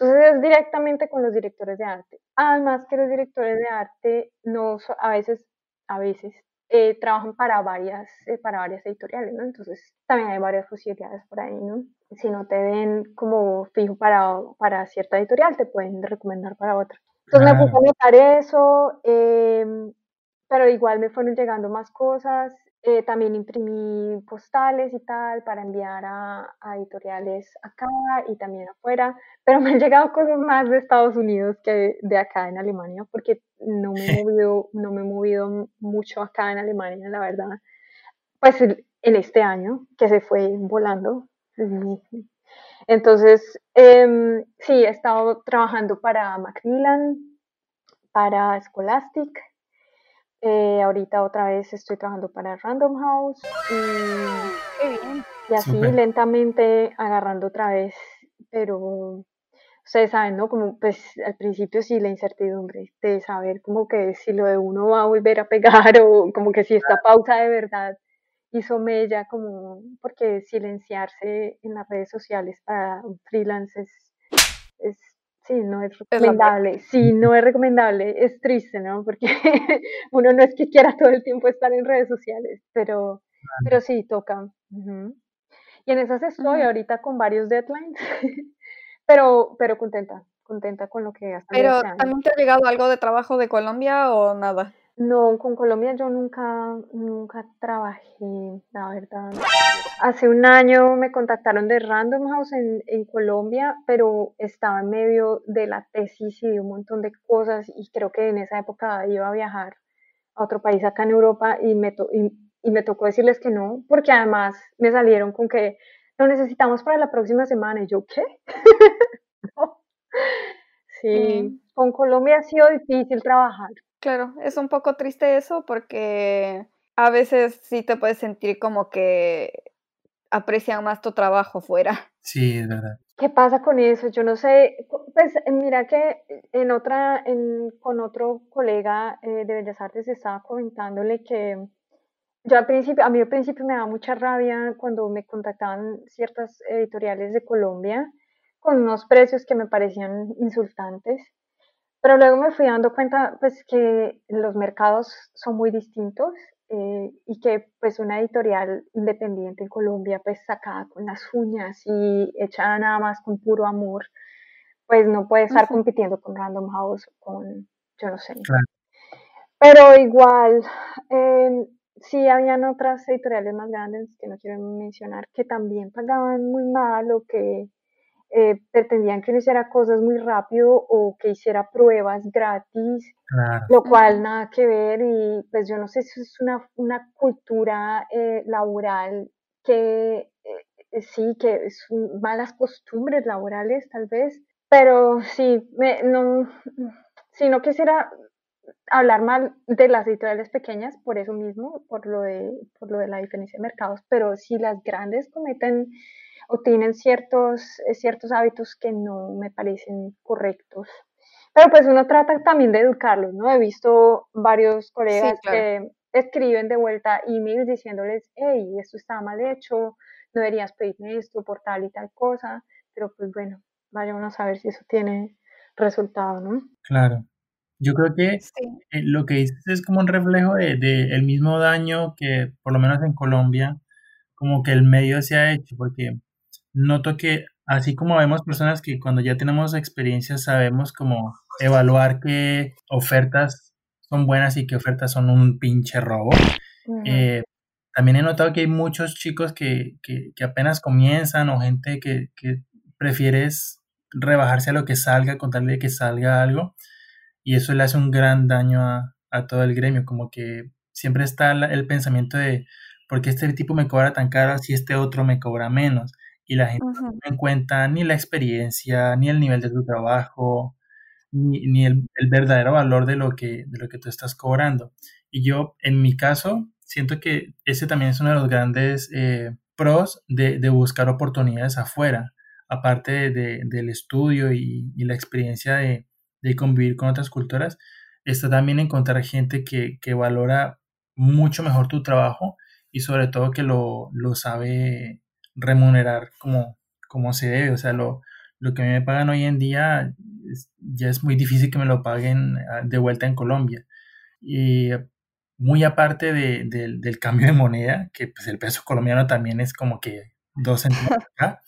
Entonces es directamente con los directores de arte. Además que los directores de arte no a veces, a veces eh, trabajan para varias, eh, para varias editoriales, ¿no? Entonces también hay varias posibilidades por ahí, ¿no? Si no te ven como fijo para, para cierta editorial, te pueden recomendar para otra. Entonces me puse a notar eso, em, pero igual me fueron llegando más cosas eh, también imprimí postales y tal para enviar a, editoriales acá y también afuera, pero me han llegado cosas más de Estados Unidos que de acá en Alemania, porque no me he movido, no me he movido mucho acá en Alemania, la verdad. Pues en este año, que se fue volando. Entonces, em, sí, he estado trabajando para Macmillan, para Scholastic. Eh, ahorita otra vez estoy trabajando para Random House y, así lentamente agarrando otra vez, pero ustedes saben, ¿no? Como pues al principio sí la incertidumbre de saber como que si lo de uno va a volver a pegar o como que si esta pausa de verdad hizo mella como porque silenciarse en las redes sociales para un freelance es sí, no es recomendable, sí, no es recomendable, es triste, ¿no? Porque uno no es que quiera todo el tiempo estar en redes sociales, pero, pero sí, toca. Y en esas estoy ahorita con varios deadlines pero, pero contenta, contenta con lo que hasta Pero ¿también te ha llegado algo de trabajo de Colombia o nada? No, con Colombia yo nunca, nunca trabajé, la verdad. Hace un año me contactaron de Random House en, en, Colombia, pero estaba en medio de la tesis y de un montón de cosas y creo que en esa época iba a viajar a otro país acá en Europa y me, y, y me tocó decirles que no, porque además me salieron con que lo necesitamos para la próxima semana. Y yo, ¿qué? Sí, con Colombia ha sido difícil trabajar. Claro, es un poco triste eso porque a veces sí te puedes sentir como que aprecian más tu trabajo fuera. Sí, es verdad. ¿Qué pasa con eso? Yo no sé, pues mira que en otra, en, con otro colega eh, de Bellas Artes estaba comentándole que yo al principio, a mí al principio me daba mucha rabia cuando me contactaban ciertas editoriales de Colombia con unos precios que me parecían insultantes, pero luego me fui dando cuenta pues que los mercados son muy distintos eh, y que pues una editorial independiente en Colombia pues sacada con las uñas y hecha nada más con puro amor, pues no puede estar compitiendo con Random House o con, yo no sé. Pero igual, eh, sí habían otras editoriales más grandes que no quiero mencionar que también pagaban muy mal o que eh, pretendían que uno hiciera cosas muy rápido o que hiciera pruebas gratis, lo cual nada que ver y pues yo no sé si es una, una cultura eh, laboral que eh, sí, que son malas costumbres laborales tal vez, pero sí, me, no, si no quisiera hablar mal de las editoriales pequeñas por eso mismo, por lo de, por lo de la diferencia de mercados, pero si las grandes cometen o tienen ciertos, eh, ciertos hábitos que no me parecen correctos. Pero pues uno trata también de educarlos, ¿no? He visto varios colegas que escriben de vuelta emails diciéndoles, hey, esto está mal hecho, no deberías pedirme esto por tal y tal cosa, pero pues bueno, vayamos a ver si eso tiene resultado, ¿no? Claro. Yo creo que eh, lo que dices es como un reflejo de, de, el mismo daño que, por lo menos en Colombia, como que el medio se ha hecho, porque noto que así como vemos personas que cuando ya tenemos experiencia sabemos como evaluar qué ofertas son buenas y qué ofertas son un pinche robo, eh, también he notado que hay muchos chicos que, que, que apenas comienzan o gente que, que prefieres rebajarse a lo que salga, contarle que salga algo y eso le hace un gran daño a, todo el gremio, como que siempre está el pensamiento de, ¿por qué este tipo me cobra tan caro si este otro me cobra menos? Y la gente no tiene en cuenta ni la experiencia, ni el nivel de tu trabajo, ni, el, verdadero valor de lo, que, de lo que tú estás cobrando. Y yo, en mi caso, siento que ese también es uno de los grandes eh, pros de, buscar oportunidades afuera, aparte del estudio y la experiencia de, de convivir con otras culturas, está también encontrar gente que, que valora mucho mejor tu trabajo y sobre todo que lo, lo sabe remunerar como, como se debe. O sea, lo, lo que me pagan hoy en día ya es muy difícil que me lo paguen ah, de vuelta en Colombia. Y muy aparte de, del cambio de moneda, que pues el peso colombiano también es como que dos centavos acá,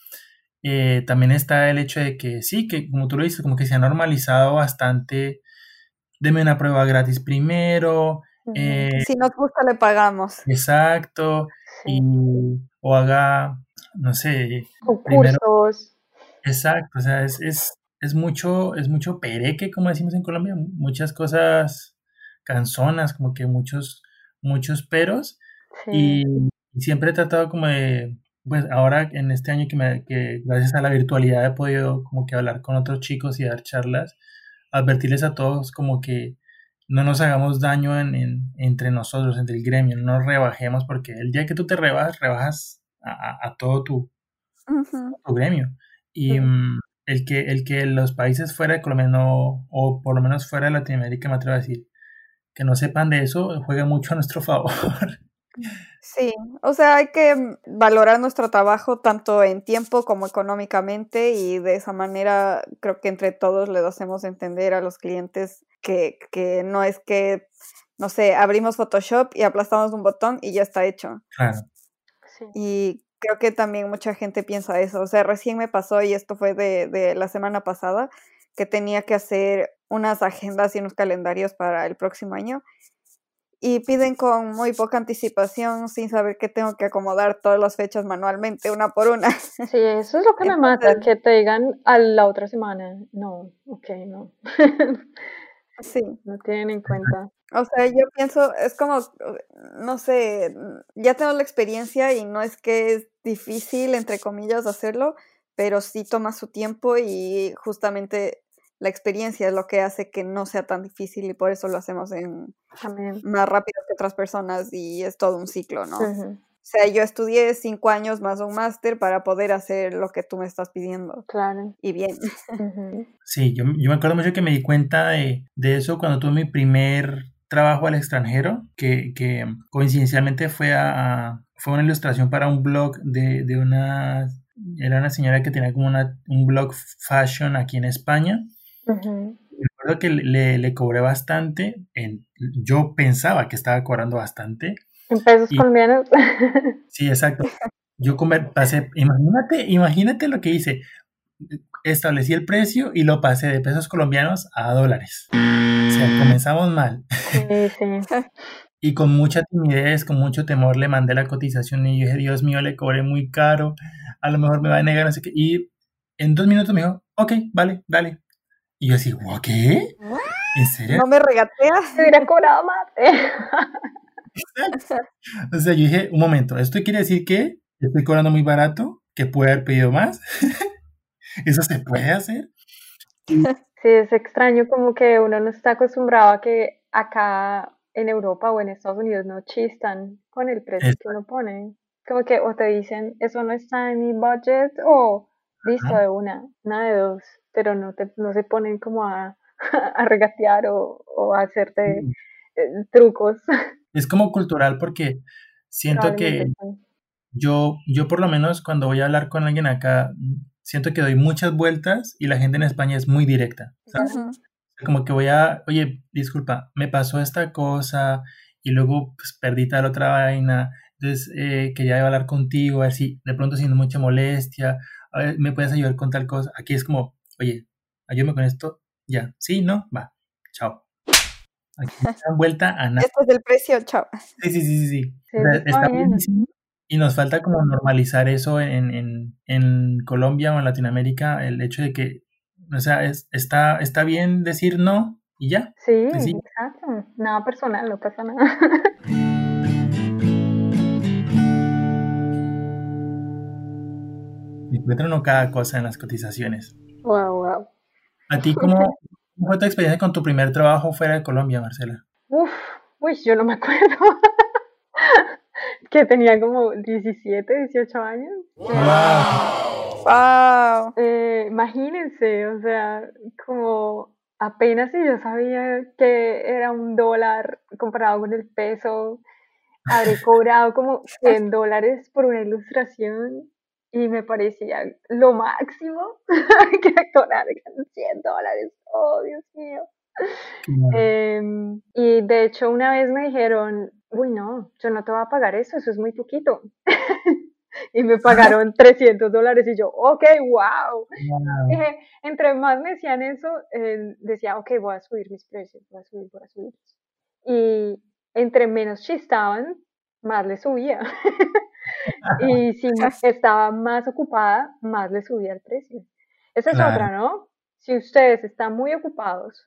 eh, también está el hecho de que sí, que como tú lo dices, como que se ha normalizado bastante, deme una prueba gratis primero. Eh, si nos gusta, le pagamos. Exacto. Y, o haga, no sé, concursos. exacto, o sea, es, es, es, mucho, es mucho pereque, como decimos en Colombia, muchas cosas canzonas, como que muchos, muchos peros. Y, y siempre he tratado como de pues ahora en este año que, me, que gracias a la virtualidad he podido como que hablar con otros chicos y dar charlas, advertirles a todos como que no nos hagamos daño en, entre nosotros, entre el gremio, no nos rebajemos porque el día que tú te rebajas, rebajas a, todo tu, tu, gremio. Y mm, el, que, el que los países fuera de Colombia, no, o por lo menos fuera de Latinoamérica, me atrevo a decir, que no sepan de eso, juega mucho a nuestro favor. Sí, o sea, hay que mm, valorar nuestro trabajo tanto en tiempo como económicamente y de esa manera creo que entre todos les hacemos entender a los clientes que, que no es que, no sé, abrimos Photoshop y aplastamos un botón y ya está hecho. Claro. Y creo que también mucha gente piensa eso. O sea, recién me pasó y esto fue de, de la semana pasada que tenía que hacer unas agendas y unos calendarios para el próximo año y piden con muy poca anticipación sin saber que tengo que acomodar todas las fechas manualmente, una por una. Sí, eso es lo que me mata, que te digan a la otra semana. No, ok, no. sí. No tienen en cuenta. O sea, yo pienso, es como, no sé, ya tengo la experiencia y no es que es difícil, entre comillas, hacerlo, pero sí toma su tiempo y justamente la experiencia es lo que hace que no sea tan difícil y por eso lo hacemos en más rápido que otras personas y es todo un ciclo, ¿no? O sea, yo estudié cinco años más un máster para poder hacer lo que tú me estás pidiendo. Claro. Y bien. Sí, yo, yo, me acuerdo mucho que me di cuenta de, de, eso cuando tuve mi primer trabajo al extranjero, que, que coincidencialmente fue, a, fue una ilustración para un blog de, de una... Era una señora que tenía como una, un blog fashion aquí en España Recuerdo que le, le, cobré bastante. En, yo pensaba que estaba cobrando bastante. En pesos colombianos. Sí, exacto. Yo pasé, imagínate, imagínate lo que hice. Establecí el precio y lo pasé de pesos colombianos a dólares. Sea, comenzamos mal. Sí, sí. Y con mucha timidez, con mucho temor, le mandé la cotización y dije, Dios mío, le cobré muy caro, a lo mejor me va a negar, no sé qué. Y en dos minutos me dijo, ok, vale, dale, y yo así, ¿qué? ¿En serio? No me regateas. Se hubiera cobrado más. o sea, yo dije, un momento, ¿esto quiere decir que estoy cobrando muy barato? ¿Que puede haber pedido más? ¿Eso se puede hacer? Sí, es extraño como que uno no está acostumbrado a que acá en Europa o en Estados Unidos no chistan con el precio que uno pone. Como que o te dicen, eso no está en mi budget o listo de una, nada de dos pero no, te, no se ponen como a, a regatear o, a hacerte mm. eh, trucos. Es como cultural porque siento que yo, yo por lo menos cuando voy a hablar con alguien acá, siento que doy muchas vueltas y la gente en España es muy directa. Como que voy a, oye, disculpa, me pasó esta cosa y luego pues, perdí tal otra vaina, entonces eh, quería hablar contigo, a ver si de pronto siendo mucha molestia, a ver, me puedes ayudar con tal cosa. Aquí es como, oye, ayúdame con esto, ya, sí, no, va, chao. Aquí dan vuelta a nada. Esto es el precio, chao. Sí, sí, sí, sí. está buenísimo. Y nos falta como normalizar eso en, en, en, Colombia o en Latinoamérica, el hecho de que, o sea, es, está, está bien decir no y ya. Sí, exacto. Nada personal, no pasa nada. Encuentran no cada cosa en las cotizaciones. Wow, wow. ¿A ti cómo fue tu experiencia con tu primer trabajo fuera de Colombia, Marcela? Uf, uy, yo no me acuerdo. que tenía como 17, 18 años. ¡Wow! wow. Eh, imagínense, o sea, como apenas si yo sabía que era un dólar comparado con el peso, habré cobrado como 100 dólares por una ilustración y me parecía lo máximo que cobrar 100 dólares. Oh, Dios mío. Em, y de hecho una vez me dijeron, uy, no, yo no te voy a pagar eso, eso es muy poquito. y me pagaron 300 dólares y yo, ok, wow. Dije, entre más me decían eso, eh, decía, ok, voy a subir mis precios, voy a subir, voy a subir. Y entre menos chistaban, más le subía. y si estaba más ocupada, más le subía el precio. Esa es otra, ¿no? Si ustedes están muy ocupados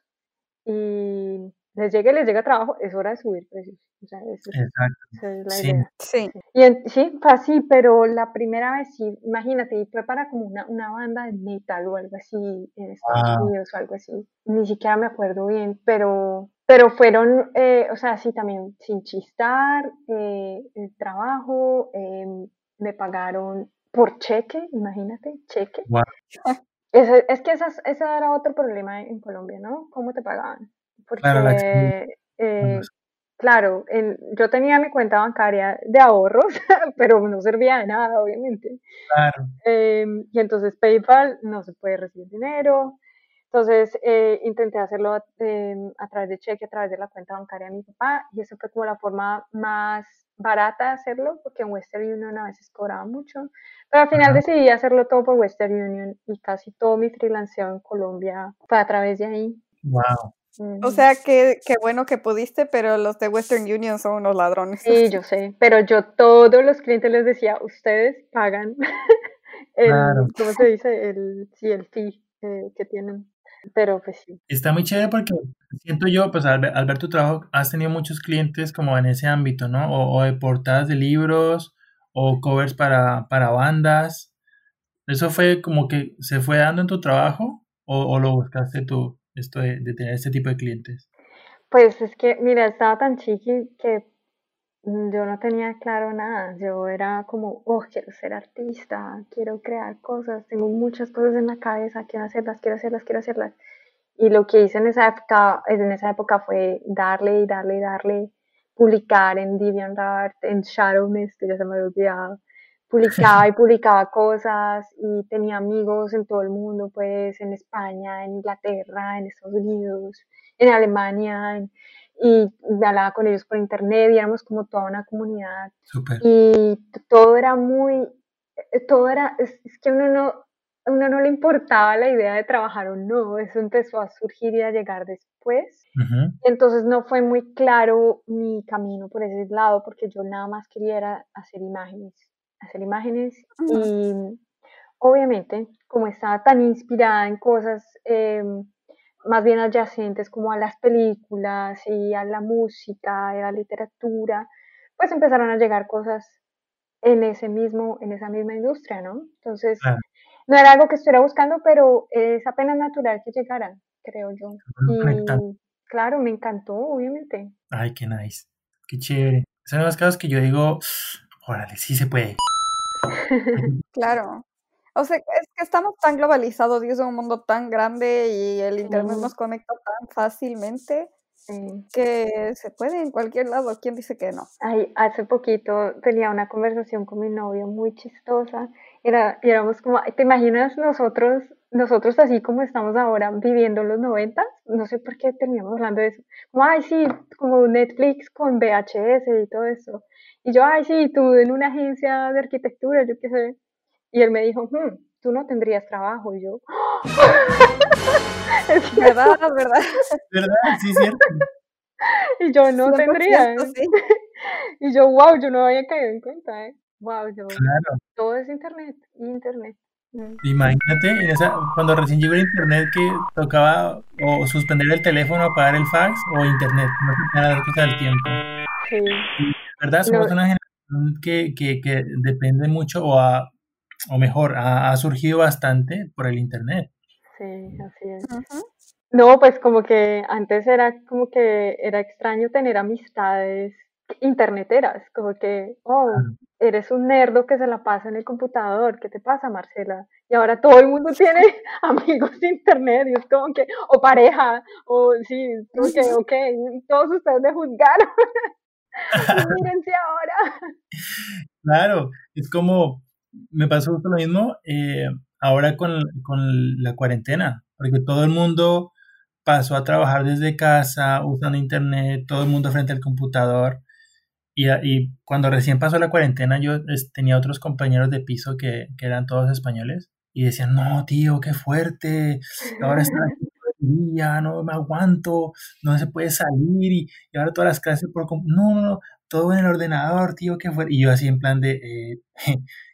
y les llegue, les llega trabajo, es hora de subir precios. O sea, eso es, Exacto. esa es la Sí. idea. Sí. Y en- sí, fue así, pero la primera vez sí, imagínate, y fue para como una, una banda de metal o algo así en Estados Wow. Unidos o algo así. Ni siquiera me acuerdo bien, pero, pero fueron, eh, o sea, sí, también sin chistar, eh, el trabajo, eh, me pagaron por cheque, imagínate, cheque. Wow. Ese- es que esas, ese era otro problema en Colombia, ¿no? ¿Cómo te pagaban? Porque, Claro, eh, claro, en- yo tenía mi cuenta bancaria de ahorros, pero no servía de nada, obviamente. Claro. Em, y entonces PayPal no se puede recibir dinero. Entonces eh, intenté hacerlo a, a través de cheque, a través de la cuenta bancaria de mi papá, y eso fue como la forma más barata de hacerlo, porque en Western Union a veces cobraba mucho. Pero al final Ajá. decidí hacerlo todo por Western Union y casi todo mi freelanceo en Colombia fue a través de ahí. Wow. O sea, que qué bueno que pudiste, pero los de Western Union son unos ladrones. Sí, yo sé, pero yo todos los clientes les decía, ustedes pagan el, Claro. ¿cómo se dice? El, sí, el fee eh, que tienen. Pero pues sí. Está muy chévere porque siento yo, pues al ver, al ver tu trabajo, has tenido muchos clientes como en ese ámbito, ¿no? O, o de portadas de libros o covers para, para bandas. ¿Eso fue como que se fue dando en tu trabajo o, o lo buscaste tú, esto de, de tener este tipo de clientes? Pues es que, mira, estaba tan chiqui que yo no tenía claro nada. Yo era como, oh, quiero ser artista, quiero crear cosas, tengo muchas cosas en la cabeza, quiero hacerlas, quiero hacerlas, quiero hacerlas. Y lo que hice en esa época, en esa época fue darle y darle y darle, publicar en DeviantArt, en Shadowmist, que ya se me había olvidado. Publicaba y publicaba cosas y tenía amigos en todo el mundo, pues en España, en Inglaterra, en Estados Unidos, en Alemania, en- y me hablaba con ellos por internet y éramos como toda una comunidad Súper. y todo era muy, eh, todo era, es, es que a uno no, a uno no le importaba la idea de trabajar o no, eso empezó a surgir y a llegar después. Entonces no fue muy claro mi camino por ese lado porque yo nada más quería era hacer imágenes, hacer imágenes Ujú. y obviamente como estaba tan inspirada en cosas em, más bien adyacentes como a las películas y a la música y a la literatura, pues empezaron a llegar cosas en ese mismo, en esa misma industria, ¿no? Entonces, Claro. no era algo que estuviera buscando, pero es apenas natural que llegaran, creo yo. Y claro, me encantó, obviamente. Ay, qué nice. Qué chévere. Son los casos que yo digo, órale, sí se puede. Claro. O sea, es que estamos tan globalizados y es un mundo tan grande y el internet nos conecta tan fácilmente Sí. que se puede en cualquier lado. ¿Quién dice que no? Ay, hace poquito tenía una conversación con mi novio muy chistosa. Era, y éramos como, ¿te imaginas nosotros, nosotros así como estamos ahora viviendo los noventas? No sé por qué terminamos hablando de eso. Como, ay, sí, como Netflix con VHS y todo eso. Y yo, ay, sí, tú en una agencia de arquitectura, yo qué sé. Y él me dijo, "Hmm, tú no tendrías trabajo. Y yo, es que- ¿Verdad? ¿Verdad? ¿Verdad? Sí, es cierto. y yo no 100% tendría. sí. Y yo, wow, yo no había caído en cuenta, ¿eh? Wow, yo, Claro. todo es internet, internet. Mm. Imagínate, en esa, cuando recién llegó el internet que tocaba o suspender el teléfono, apagar el fax o internet, no se pueden las cosas al tiempo. Sí, ¿Verdad? Somos No. una generación que, que, que depende mucho o, ha- o mejor, ha, ha surgido bastante por el internet. sí, así es. No, pues como que antes era como que era extraño tener amistades interneteras, como que, oh, eres un nerdo que se la pasa en el computador, ¿qué te pasa, Marcela? Y ahora todo el mundo tiene amigos de internet y es como que, o pareja, o sí, como que, ok, todos ustedes me juzgaron. Mírense ahora. Claro, es como, me pasó justo lo mismo eh, ahora con, con la cuarentena, porque todo el mundo pasó a trabajar desde casa, usando internet, todo el mundo frente al computador. Y, y cuando recién pasó la cuarentena, yo es- tenía otros compañeros de piso que, que eran todos españoles y decían, no, tío, qué fuerte, ahora está día, no me aguanto, no se puede salir y, y ahora todas las clases por... No, no, no, todo en el ordenador, tío, qué fuerte. Y yo así en plan de, eh,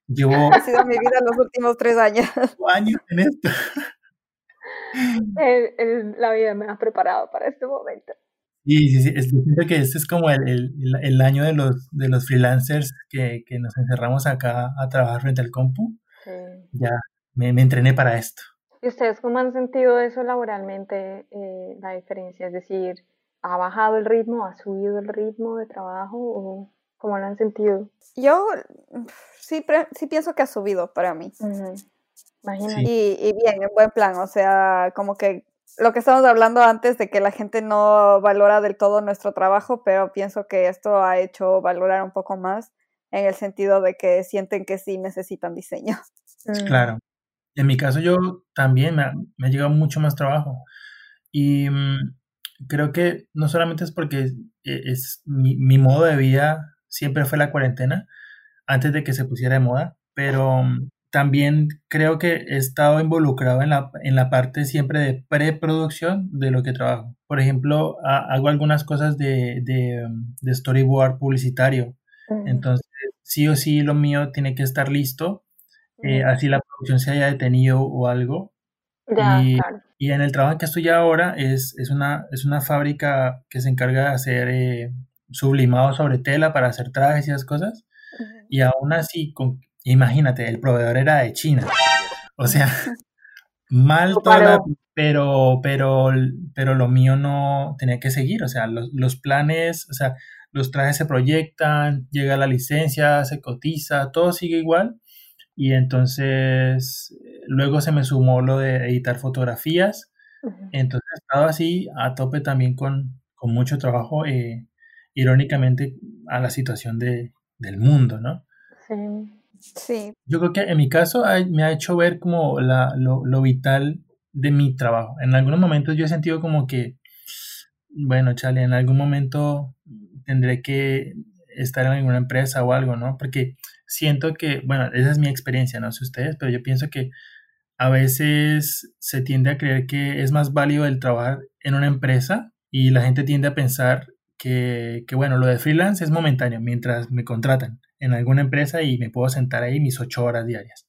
llevo Ha sido mi vida los últimos tres años. años en esto. El- el- la vida me ha preparado para este momento. Sí, sí, sí. Es, siento que este es como el, el, el, año de los, de los freelancers que, que, nos encerramos acá a trabajar frente al compu. Sí. Ya me, me, entrené para esto. ¿Y ustedes cómo han sentido eso laboralmente, eh, la diferencia? Es decir, ¿ha bajado el ritmo, ha subido el ritmo de trabajo o cómo lo han sentido? Yo sí, sí pienso que ha subido para mí. Imagínate. Y, y, bien, en buen plan, o sea, como que lo que estamos hablando antes de que la gente no valora del todo nuestro trabajo, pero pienso que esto ha hecho valorar un poco más en el sentido de que sienten que sí necesitan diseño. Mm. Claro. En mi caso yo también me ha, llegado mucho más trabajo y mm, creo que no solamente es porque e, es mi, mi modo de vida siempre fue la cuarentena antes de que se pusiera de moda, pero mm, también creo que he estado involucrado en la, en la parte siempre de preproducción de lo que trabajo. Por ejemplo, hago algunas cosas de, de, storyboard publicitario. Entonces, sí o sí lo mío tiene que estar listo, eh, así la producción se haya detenido o algo. y, y, en el trabajo que estoy ahora es, es, una, es una fábrica que se encarga de hacer eh, sublimado sobre tela para hacer trajes y esas cosas. Y aún así, con, Imagínate, el proveedor era de China. O sea, mal toda pero, pero, pero lo mío no tenía que seguir. O sea, los, los, planes, o sea, los trajes se proyectan, llega la licencia, se cotiza, todo sigue igual. Y entonces luego se me sumó lo de editar fotografías. Entonces he estado así a tope también con, con mucho trabajo, eh, irónicamente, a la situación de, del mundo, ¿no? Sí. Sí. Yo creo que en mi caso me ha hecho ver como la, lo, lo, vital de mi trabajo. En algunos momentos yo he sentido como que, bueno, chale, en algún momento tendré que estar en alguna empresa o algo, ¿no? Porque siento que, bueno, esa es mi experiencia, no sé ustedes, pero yo pienso que a veces se tiende a creer que es más válido el trabajar en una empresa y la gente tiende a pensar que, que bueno, lo de freelance es momentáneo mientras me contratan en alguna empresa y me puedo sentar ahí mis ocho horas diarias.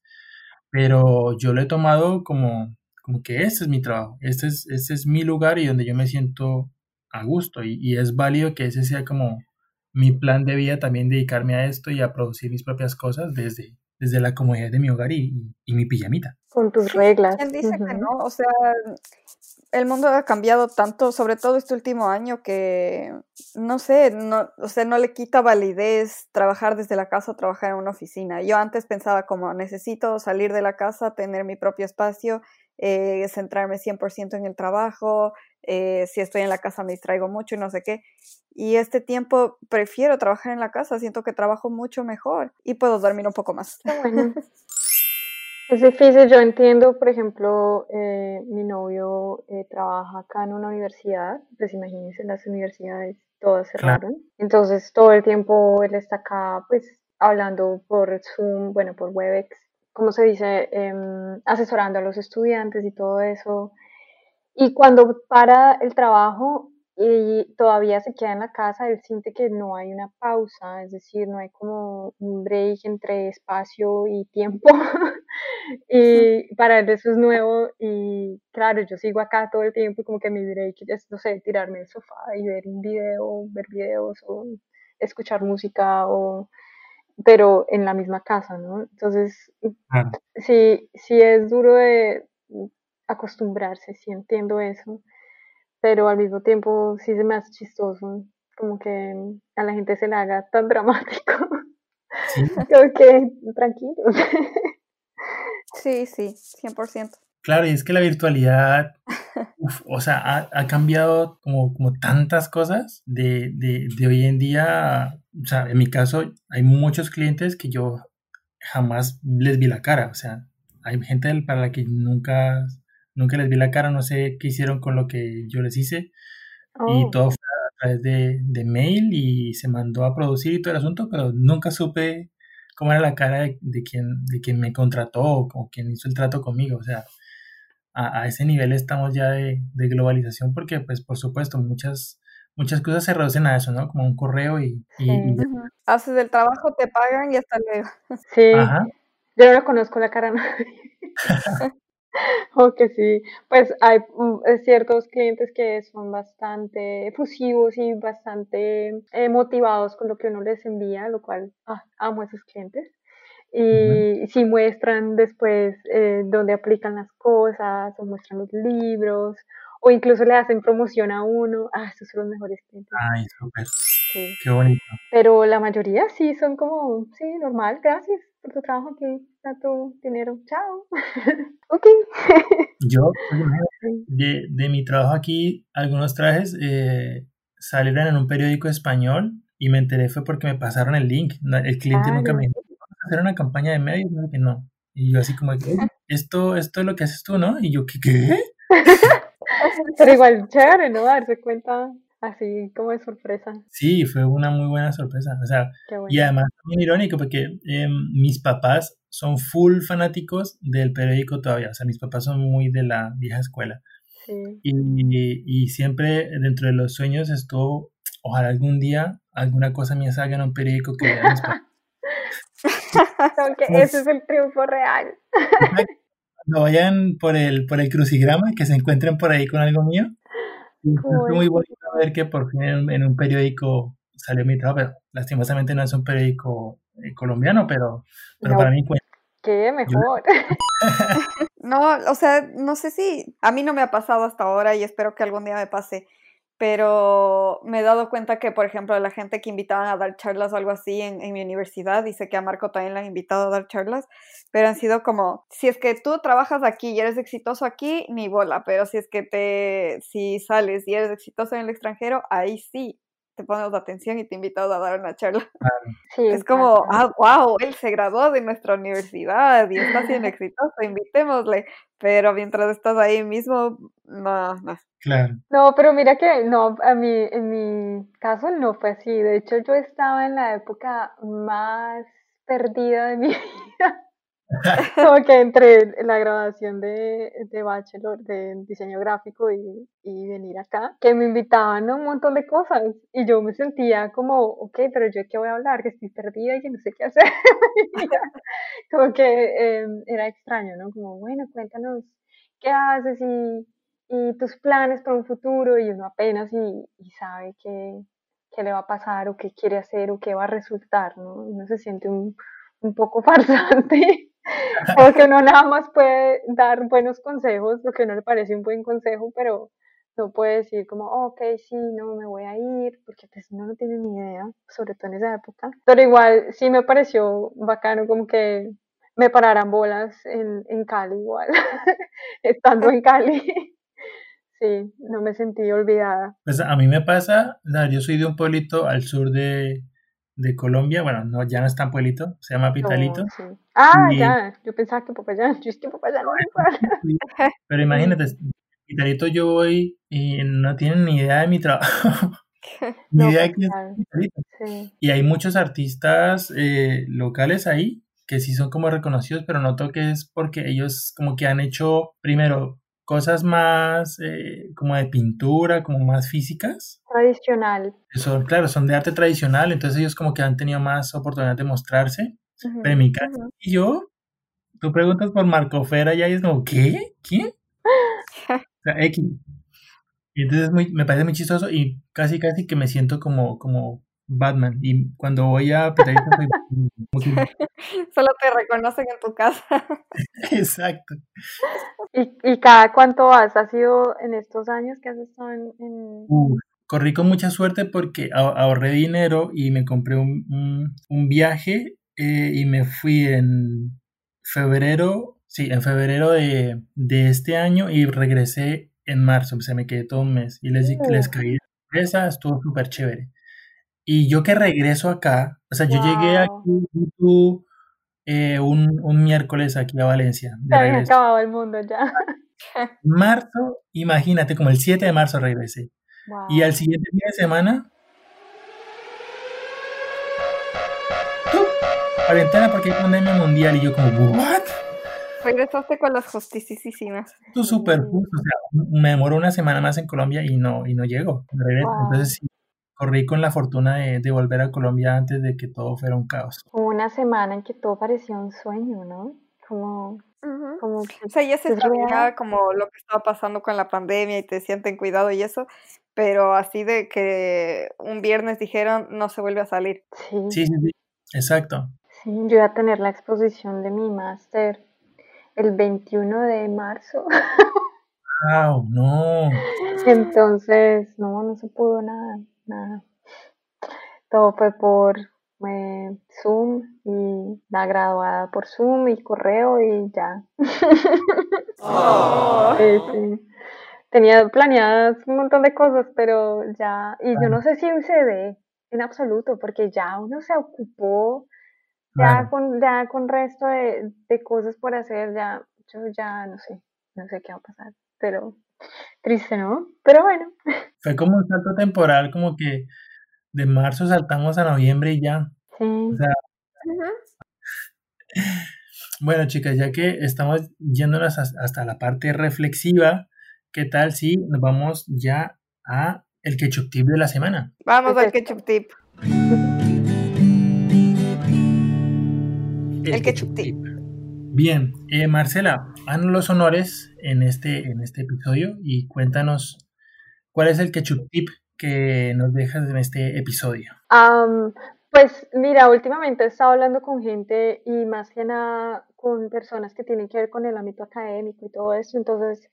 Pero yo lo he tomado como, como que este es mi trabajo, este es, este es mi lugar y donde yo me siento a gusto y, y, es válido que ese sea como mi plan de vida también dedicarme a esto y a producir mis propias cosas desde, desde la comodidad de mi hogar y, y, mi pijamita. Con tus reglas. ¿Quién dice que no? O sea, el mundo ha cambiado tanto, sobre todo este último año, que no sé, no, o sea, no le quita validez trabajar desde la casa o trabajar en una oficina. Yo antes pensaba como necesito salir de la casa, tener mi propio espacio, eh, centrarme 100% en el trabajo, eh, si estoy en la casa me distraigo mucho y no sé qué. Y este tiempo prefiero trabajar en la casa, siento que trabajo mucho mejor y puedo dormir un poco más. Bueno. Es difícil, yo entiendo, por ejemplo, eh, mi novio eh, trabaja acá en una universidad, pues imagínense, las universidades todas cerraron, entonces todo el tiempo él está acá, pues hablando por Zoom, bueno, por Webex, como se dice, em, asesorando a los estudiantes y todo eso. Y cuando para el trabajo, y todavía se queda en la casa, él siente que no hay una pausa, es decir, no hay como un break entre espacio y tiempo. y para él eso es nuevo y claro, yo sigo acá todo el tiempo y como que mi break es, no sé, tirarme el sofá y ver un video, ver videos o escuchar música o pero en la misma casa, ¿no? Entonces, sí, sí es duro de acostumbrarse, sí entiendo eso pero al mismo tiempo sí se me hace chistoso, como que a la gente se le haga tan dramático. Sí. Creo que tranquilo. Sí, sí, 100%. Claro, y es que la virtualidad, o sea, ha, cambiado como, como tantas cosas de, de, de, hoy en día. O sea, en mi caso, hay muchos clientes que yo jamás les vi la cara. O sea, hay gente para la que nunca nunca les vi la cara, no sé qué hicieron con lo que yo les hice. Y oh. todo fue a través de, de, mail y se mandó a producir y todo el asunto, pero nunca supe cómo era la cara de, de quien, de quien me contrató o, quien hizo el trato conmigo. O sea, a, a ese nivel estamos ya de, de, globalización porque, pues, por supuesto, muchas muchas cosas se reducen a eso, ¿no? Como un correo y... Haces el trabajo, te pagan y hasta luego. Sí. Yo no conozco la cara a nadie. O que sí, pues hay mm, eh, ciertos clientes que son bastante efusivos y bastante eh, motivados con lo que uno les envía, lo cual ah, amo a esos clientes. Y si muestran después eh, dónde aplican las cosas, o muestran los libros, o incluso le hacen promoción a uno, ah, esos son los mejores clientes. Ay, súper. Sí. Qué bonito. Pero la mayoría sí son como, sí, normal, gracias por tu trabajo aquí, está tu dinero, chao. ok. Yo, de, de, mi trabajo aquí, algunos trajes eh, salieron en un periódico español y me enteré fue porque me pasaron el link. El cliente nunca me dijo, hacer una campaña de medios, que no. Y yo así como, esto, esto es lo que haces tú, ¿no? Y yo, ¿qué? qué? Pero igual chévere, ¿no? Darse cuenta así como de sorpresa. Sí, fue una muy buena sorpresa. O sea, y además también irónico porque em, mis papás son full fanáticos del periódico todavía. O sea, mis papás son muy de la vieja escuela. Sí. Y, y, siempre dentro de los sueños estuvo, ojalá algún día alguna cosa mía salga en un periódico que vean mis papás. Aunque ese es el triunfo real. Cuando vayan por el, por el crucigrama, que se encuentren por ahí con algo mío. Fue muy bonito ver que por fin en, un periódico salió mi trabajo, pero lastimosamente no es un periódico eh, colombiano, pero, pero para mí cuenta. Qué mejor. no, o sea, no sé si a mí no me ha pasado hasta ahora y espero que algún día me pase pero me he dado cuenta que, por ejemplo, la gente que invitaban a dar charlas o algo así en, mi universidad, dice que a Marco también le han invitado a dar charlas, pero han sido como, si es que tú trabajas aquí y eres exitoso aquí, ni bola, pero si es que te, si sales y eres exitoso en el extranjero, ahí sí, te ponemos atención y te invitamos a dar una charla. es como, ah, wow, él se graduó de nuestra universidad y está siendo exitoso, invitémosle. Pero mientras estás ahí mismo, no, no. Claro. No, pero mira que no, a mí, en mi caso no fue así. De hecho, yo estaba en la época más perdida de mi vida. Como que entre la graduación de, de bachelor de diseño gráfico y, y, venir acá, que me invitaban a un montón de cosas y yo me sentía como, ok, pero yo qué voy a hablar, que estoy perdida y que no sé qué hacer. como que em, era extraño, ¿no? Como, bueno, cuéntanos qué haces y, y tus planes para un futuro y uno apenas y, y sabe qué, qué le va a pasar o qué quiere hacer o qué va a resultar, ¿no? Uno se siente un, un poco farsante porque uno nada más puede dar buenos consejos, lo que no le parece un buen consejo, pero no puede decir como, ok, sí, no, me voy a ir, porque pues uno no tiene ni idea, sobre todo en esa época. Pero igual sí me pareció bacano como que me pararan bolas en, en Cali igual, estando en Cali. Sí, no me sentí olvidada. Pues a mí me pasa, yo soy de un pueblito al sur de, de Colombia, bueno, no, ya no es tan pueblito, se llama Pitalito. Ah, ya, yo pensaba que Popayán, yo es que Popayán no Pero imagínate, Pitalito yo voy y no tienen ni idea de mi trabajo. ni idea de quién es Pitalito. Y hay muchos artistas eh, locales ahí que sí son como reconocidos, pero noto que es porque ellos como que han hecho, primero, cosas más eh, como de pintura, como más físicas. Tradicional. Son, claro, son de arte tradicional, entonces ellos como que han tenido más oportunidad de mostrarse. pero en mi caso, y yo, tú preguntas por Marco Fera y ahí es como, ¿qué? ¿Quién? o sea, X. Y entonces muy, me parece muy chistoso y casi casi que me siento como, como Batman. Y cuando voy a Solo te reconocen en tu casa. Exacto. ¿Y, ¿Y, cada cuánto vas? ¿Ha sido en estos años que has estado en...? corrí con mucha suerte porque ahorré dinero y me compré un, un, viaje eh, y me fui en febrero, sí, en febrero de, de, este año y regresé en marzo, o sea, me quedé todo un mes y les, les mm. caí de sorpresa, estuvo súper chévere. Y yo que regreso acá, o sea, yo llegué aquí eh, un, un, miércoles aquí a Valencia. Se había acabado el mundo ya. Marzo, imagínate, como el 7 de marzo regresé. Y al siguiente día de semana, cuarentena porque hay pandemia mundial. Y yo como, ¿what? Regresaste con las justicísimas. Tú súper justo, o sea, me demoró una semana más en Colombia y no, y no llego. Entonces sí, corrí con la fortuna de, volver a Colombia antes de que todo fuera un caos. Una semana en que todo parecía un sueño, ¿no? como, Ujú. como que O sea, ya se sabía como lo que estaba pasando con la pandemia y te decían ten cuidado y eso, pero así de que un viernes dijeron no se vuelve a salir. Sí, Sí, sí, sí. Exacto. sí, yo iba a tener la exposición de mi máster el 21 de marzo. Wow, no. Entonces, no, no se pudo nada, nada. Todo fue por eh, Zoom y la graduada por Zoom y correo y ya. Sí, sí. Tenía planeadas un montón de cosas, pero ya, y yo no sé si se dé en absoluto, porque ya uno se ocupó ya Claro. con, ya con resto de, de cosas por hacer, ya, yo ya no sé, no sé qué va a pasar, pero triste, ¿no? Pero bueno, Fue como un salto temporal, como que de marzo saltamos a noviembre y ya. sí. O sea, bueno, chicas, ya que estamos yéndonos has- hasta la parte reflexiva, ¿qué tal si nos vamos ya a el ketchup tip de la semana? Vamos ¿Qué es al ketchup tip. El ketchup tip. Bien, eh, Marcela, haznos los honores en este, en este episodio y cuéntanos cuál es el ketchup tip que nos dejas en este episodio. Am, pues mira, últimamente he estado hablando con gente y más que nada con personas que tienen que ver con el ámbito académico y todo eso. Entonces,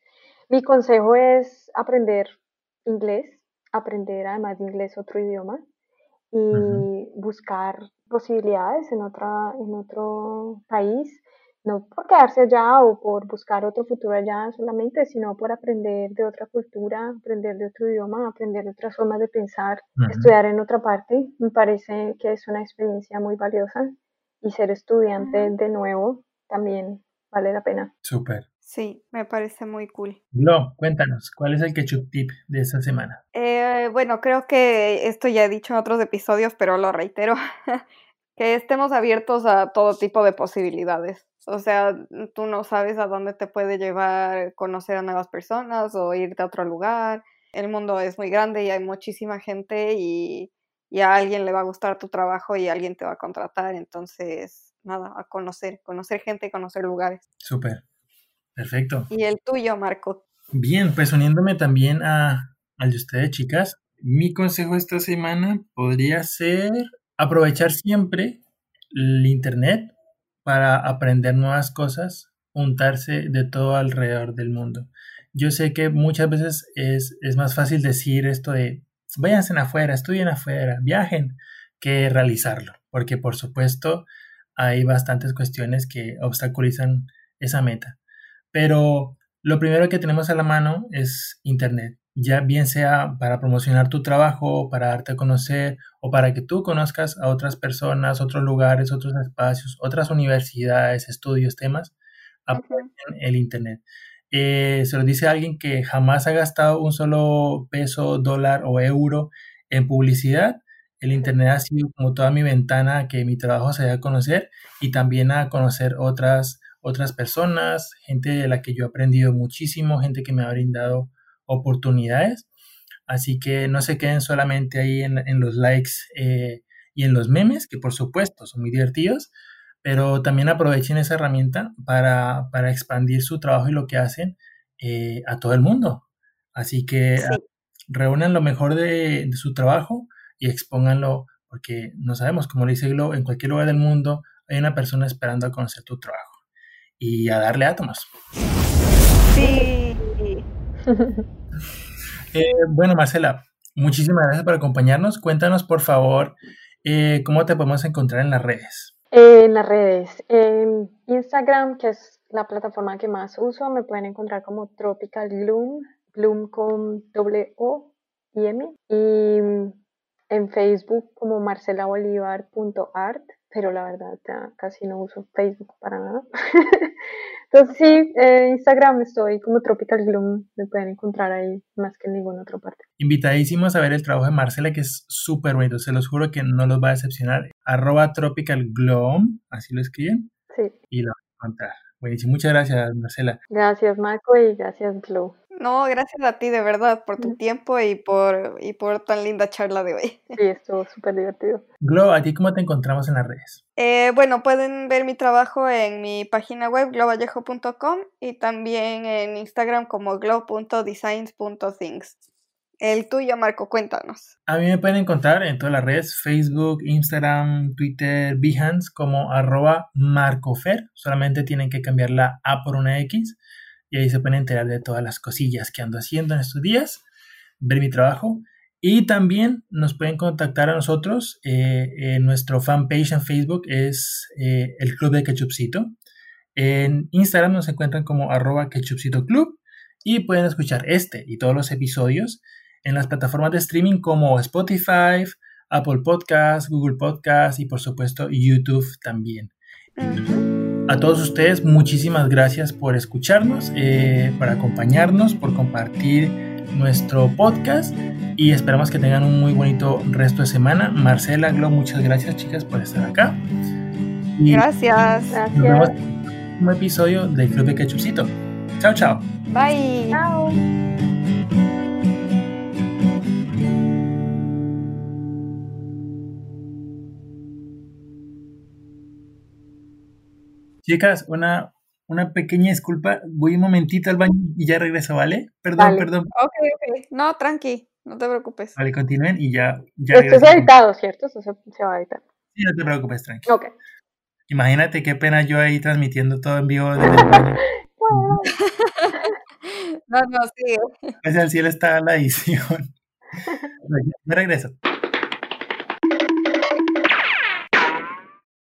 mi consejo es aprender inglés, aprender además de inglés otro idioma y Ujú. buscar posibilidades en otra, en otro país, no por quedarse allá o por buscar otro futuro allá solamente, sino por aprender de otra cultura, aprender de otro idioma, aprender de otras formas de pensar, estudiar en otra parte. Me parece que es una experiencia muy valiosa y ser estudiante de nuevo también vale la pena. Súper. Sí, me parece muy cool. Glo, cuéntanos, ¿cuál es el ketchup tip de esta semana? Eh, bueno, creo que esto ya he dicho en otros episodios, pero lo reitero, que estemos abiertos a todo tipo de posibilidades. O sea, tú no sabes a dónde te puede llevar conocer a nuevas personas o irte a otro lugar. El mundo es muy grande y hay muchísima gente y, y a alguien le va a gustar tu trabajo y alguien te va a contratar. Entonces, nada, a conocer, conocer gente, conocer lugares. Súper. Perfecto. Y el tuyo, Marco. Bien, pues uniéndome también a, al de ustedes, chicas, mi consejo esta semana podría ser aprovechar siempre el Internet para aprender nuevas cosas, juntarse de todo alrededor del mundo. Yo sé que muchas veces es, es más fácil decir esto de váyanse afuera, estudien afuera, viajen, que realizarlo, porque por supuesto hay bastantes cuestiones que obstaculizan esa meta. Pero lo primero que tenemos a la mano es Internet, ya bien sea para promocionar tu trabajo, para darte a conocer o para que tú conozcas a otras personas, otros lugares, otros espacios, otras universidades, estudios, temas, aprovechen el Internet. Eh, se lo dice alguien que jamás ha gastado un solo peso, dólar o euro en publicidad. El Internet ha sido como toda mi ventana a que mi trabajo se dé a conocer y también a conocer otras otras personas, gente de la que yo he aprendido muchísimo, gente que me ha brindado oportunidades. Así que no se queden solamente ahí en, en los likes eh, y en los memes, que por supuesto son muy divertidos, pero también aprovechen esa herramienta para, para expandir su trabajo y lo que hacen eh, a todo el mundo. Así que Sí. reúnan lo mejor de, de su trabajo y expónganlo, porque no sabemos, como le dice Glo, en cualquier lugar del mundo hay una persona esperando a conocer tu trabajo y a darle átomos. Sí. Eh, bueno, Marcela, muchísimas gracias por acompañarnos. Cuéntanos, por favor, eh, cómo te podemos encontrar en las redes. En las redes, en Instagram, que es la plataforma que más uso, me pueden encontrar como Tropical Gloom, Gloom con doble O y M. Y en Facebook como marcelabolivar.art, pero la verdad ya casi no uso Facebook para nada. Entonces sí, en Instagram estoy como Tropical Gloom, me pueden encontrar ahí más que en ninguna otra parte. Invitadísimos a ver el trabajo de Marcela, que es súper bonito. Se los juro que no los va a decepcionar. Arroba Tropical Gloom, así lo escriben, Sí, y lo van a encontrar. Buenísimo. Muchas gracias, Marcela. gracias Marco y gracias Glow. No, gracias a ti de verdad por tu tiempo y por, y por tan linda charla de hoy. Sí, estuvo súper divertido. Glo, ¿a ti cómo te encontramos en las redes? Eh, bueno, pueden ver mi trabajo en mi página web globallejo.com y también en Instagram como glow.designs.things. El tuyo, Marco, cuéntanos. A mí me pueden encontrar en todas las redes, Facebook, Instagram, Twitter, Behance, como arroba marcofer. Solamente tienen que cambiar la A por una X y ahí se pueden enterar de todas las cosillas que ando haciendo en estos días, ver mi trabajo. Y también nos pueden contactar a nosotros. Eh, en nuestro fanpage en Facebook es eh, el Club de Ketchupcito. En Instagram nos encuentran como arroba Ketchupcito Club y pueden escuchar este y todos los episodios en las plataformas de streaming como Spotify, Apple Podcasts, Google Podcasts y por supuesto YouTube también. A todos ustedes, muchísimas gracias por escucharnos, eh, por acompañarnos, por compartir nuestro podcast y esperamos que tengan un muy bonito resto de semana. Marcela, Glo, muchas gracias chicas por estar acá. gracias. Nos vemos en un episodio del Club de Ketchupcito. Chao, chao. Bye. Chao. Chicas, una, una pequeña disculpa. Voy un momentito al baño y ya regreso, ¿vale? Perdón, Vale. perdón. Ok, ok. No, tranqui, no te preocupes. Vale, continúen y ya, ya Esto es editado, ¿cierto? Esto se, se va a editar. Sí, no te preocupes, tranqui. Ok. Imagínate qué pena yo ahí transmitiendo todo en vivo desde el baño. No, no, sí. Gracias al cielo está la edición. Ya regreso.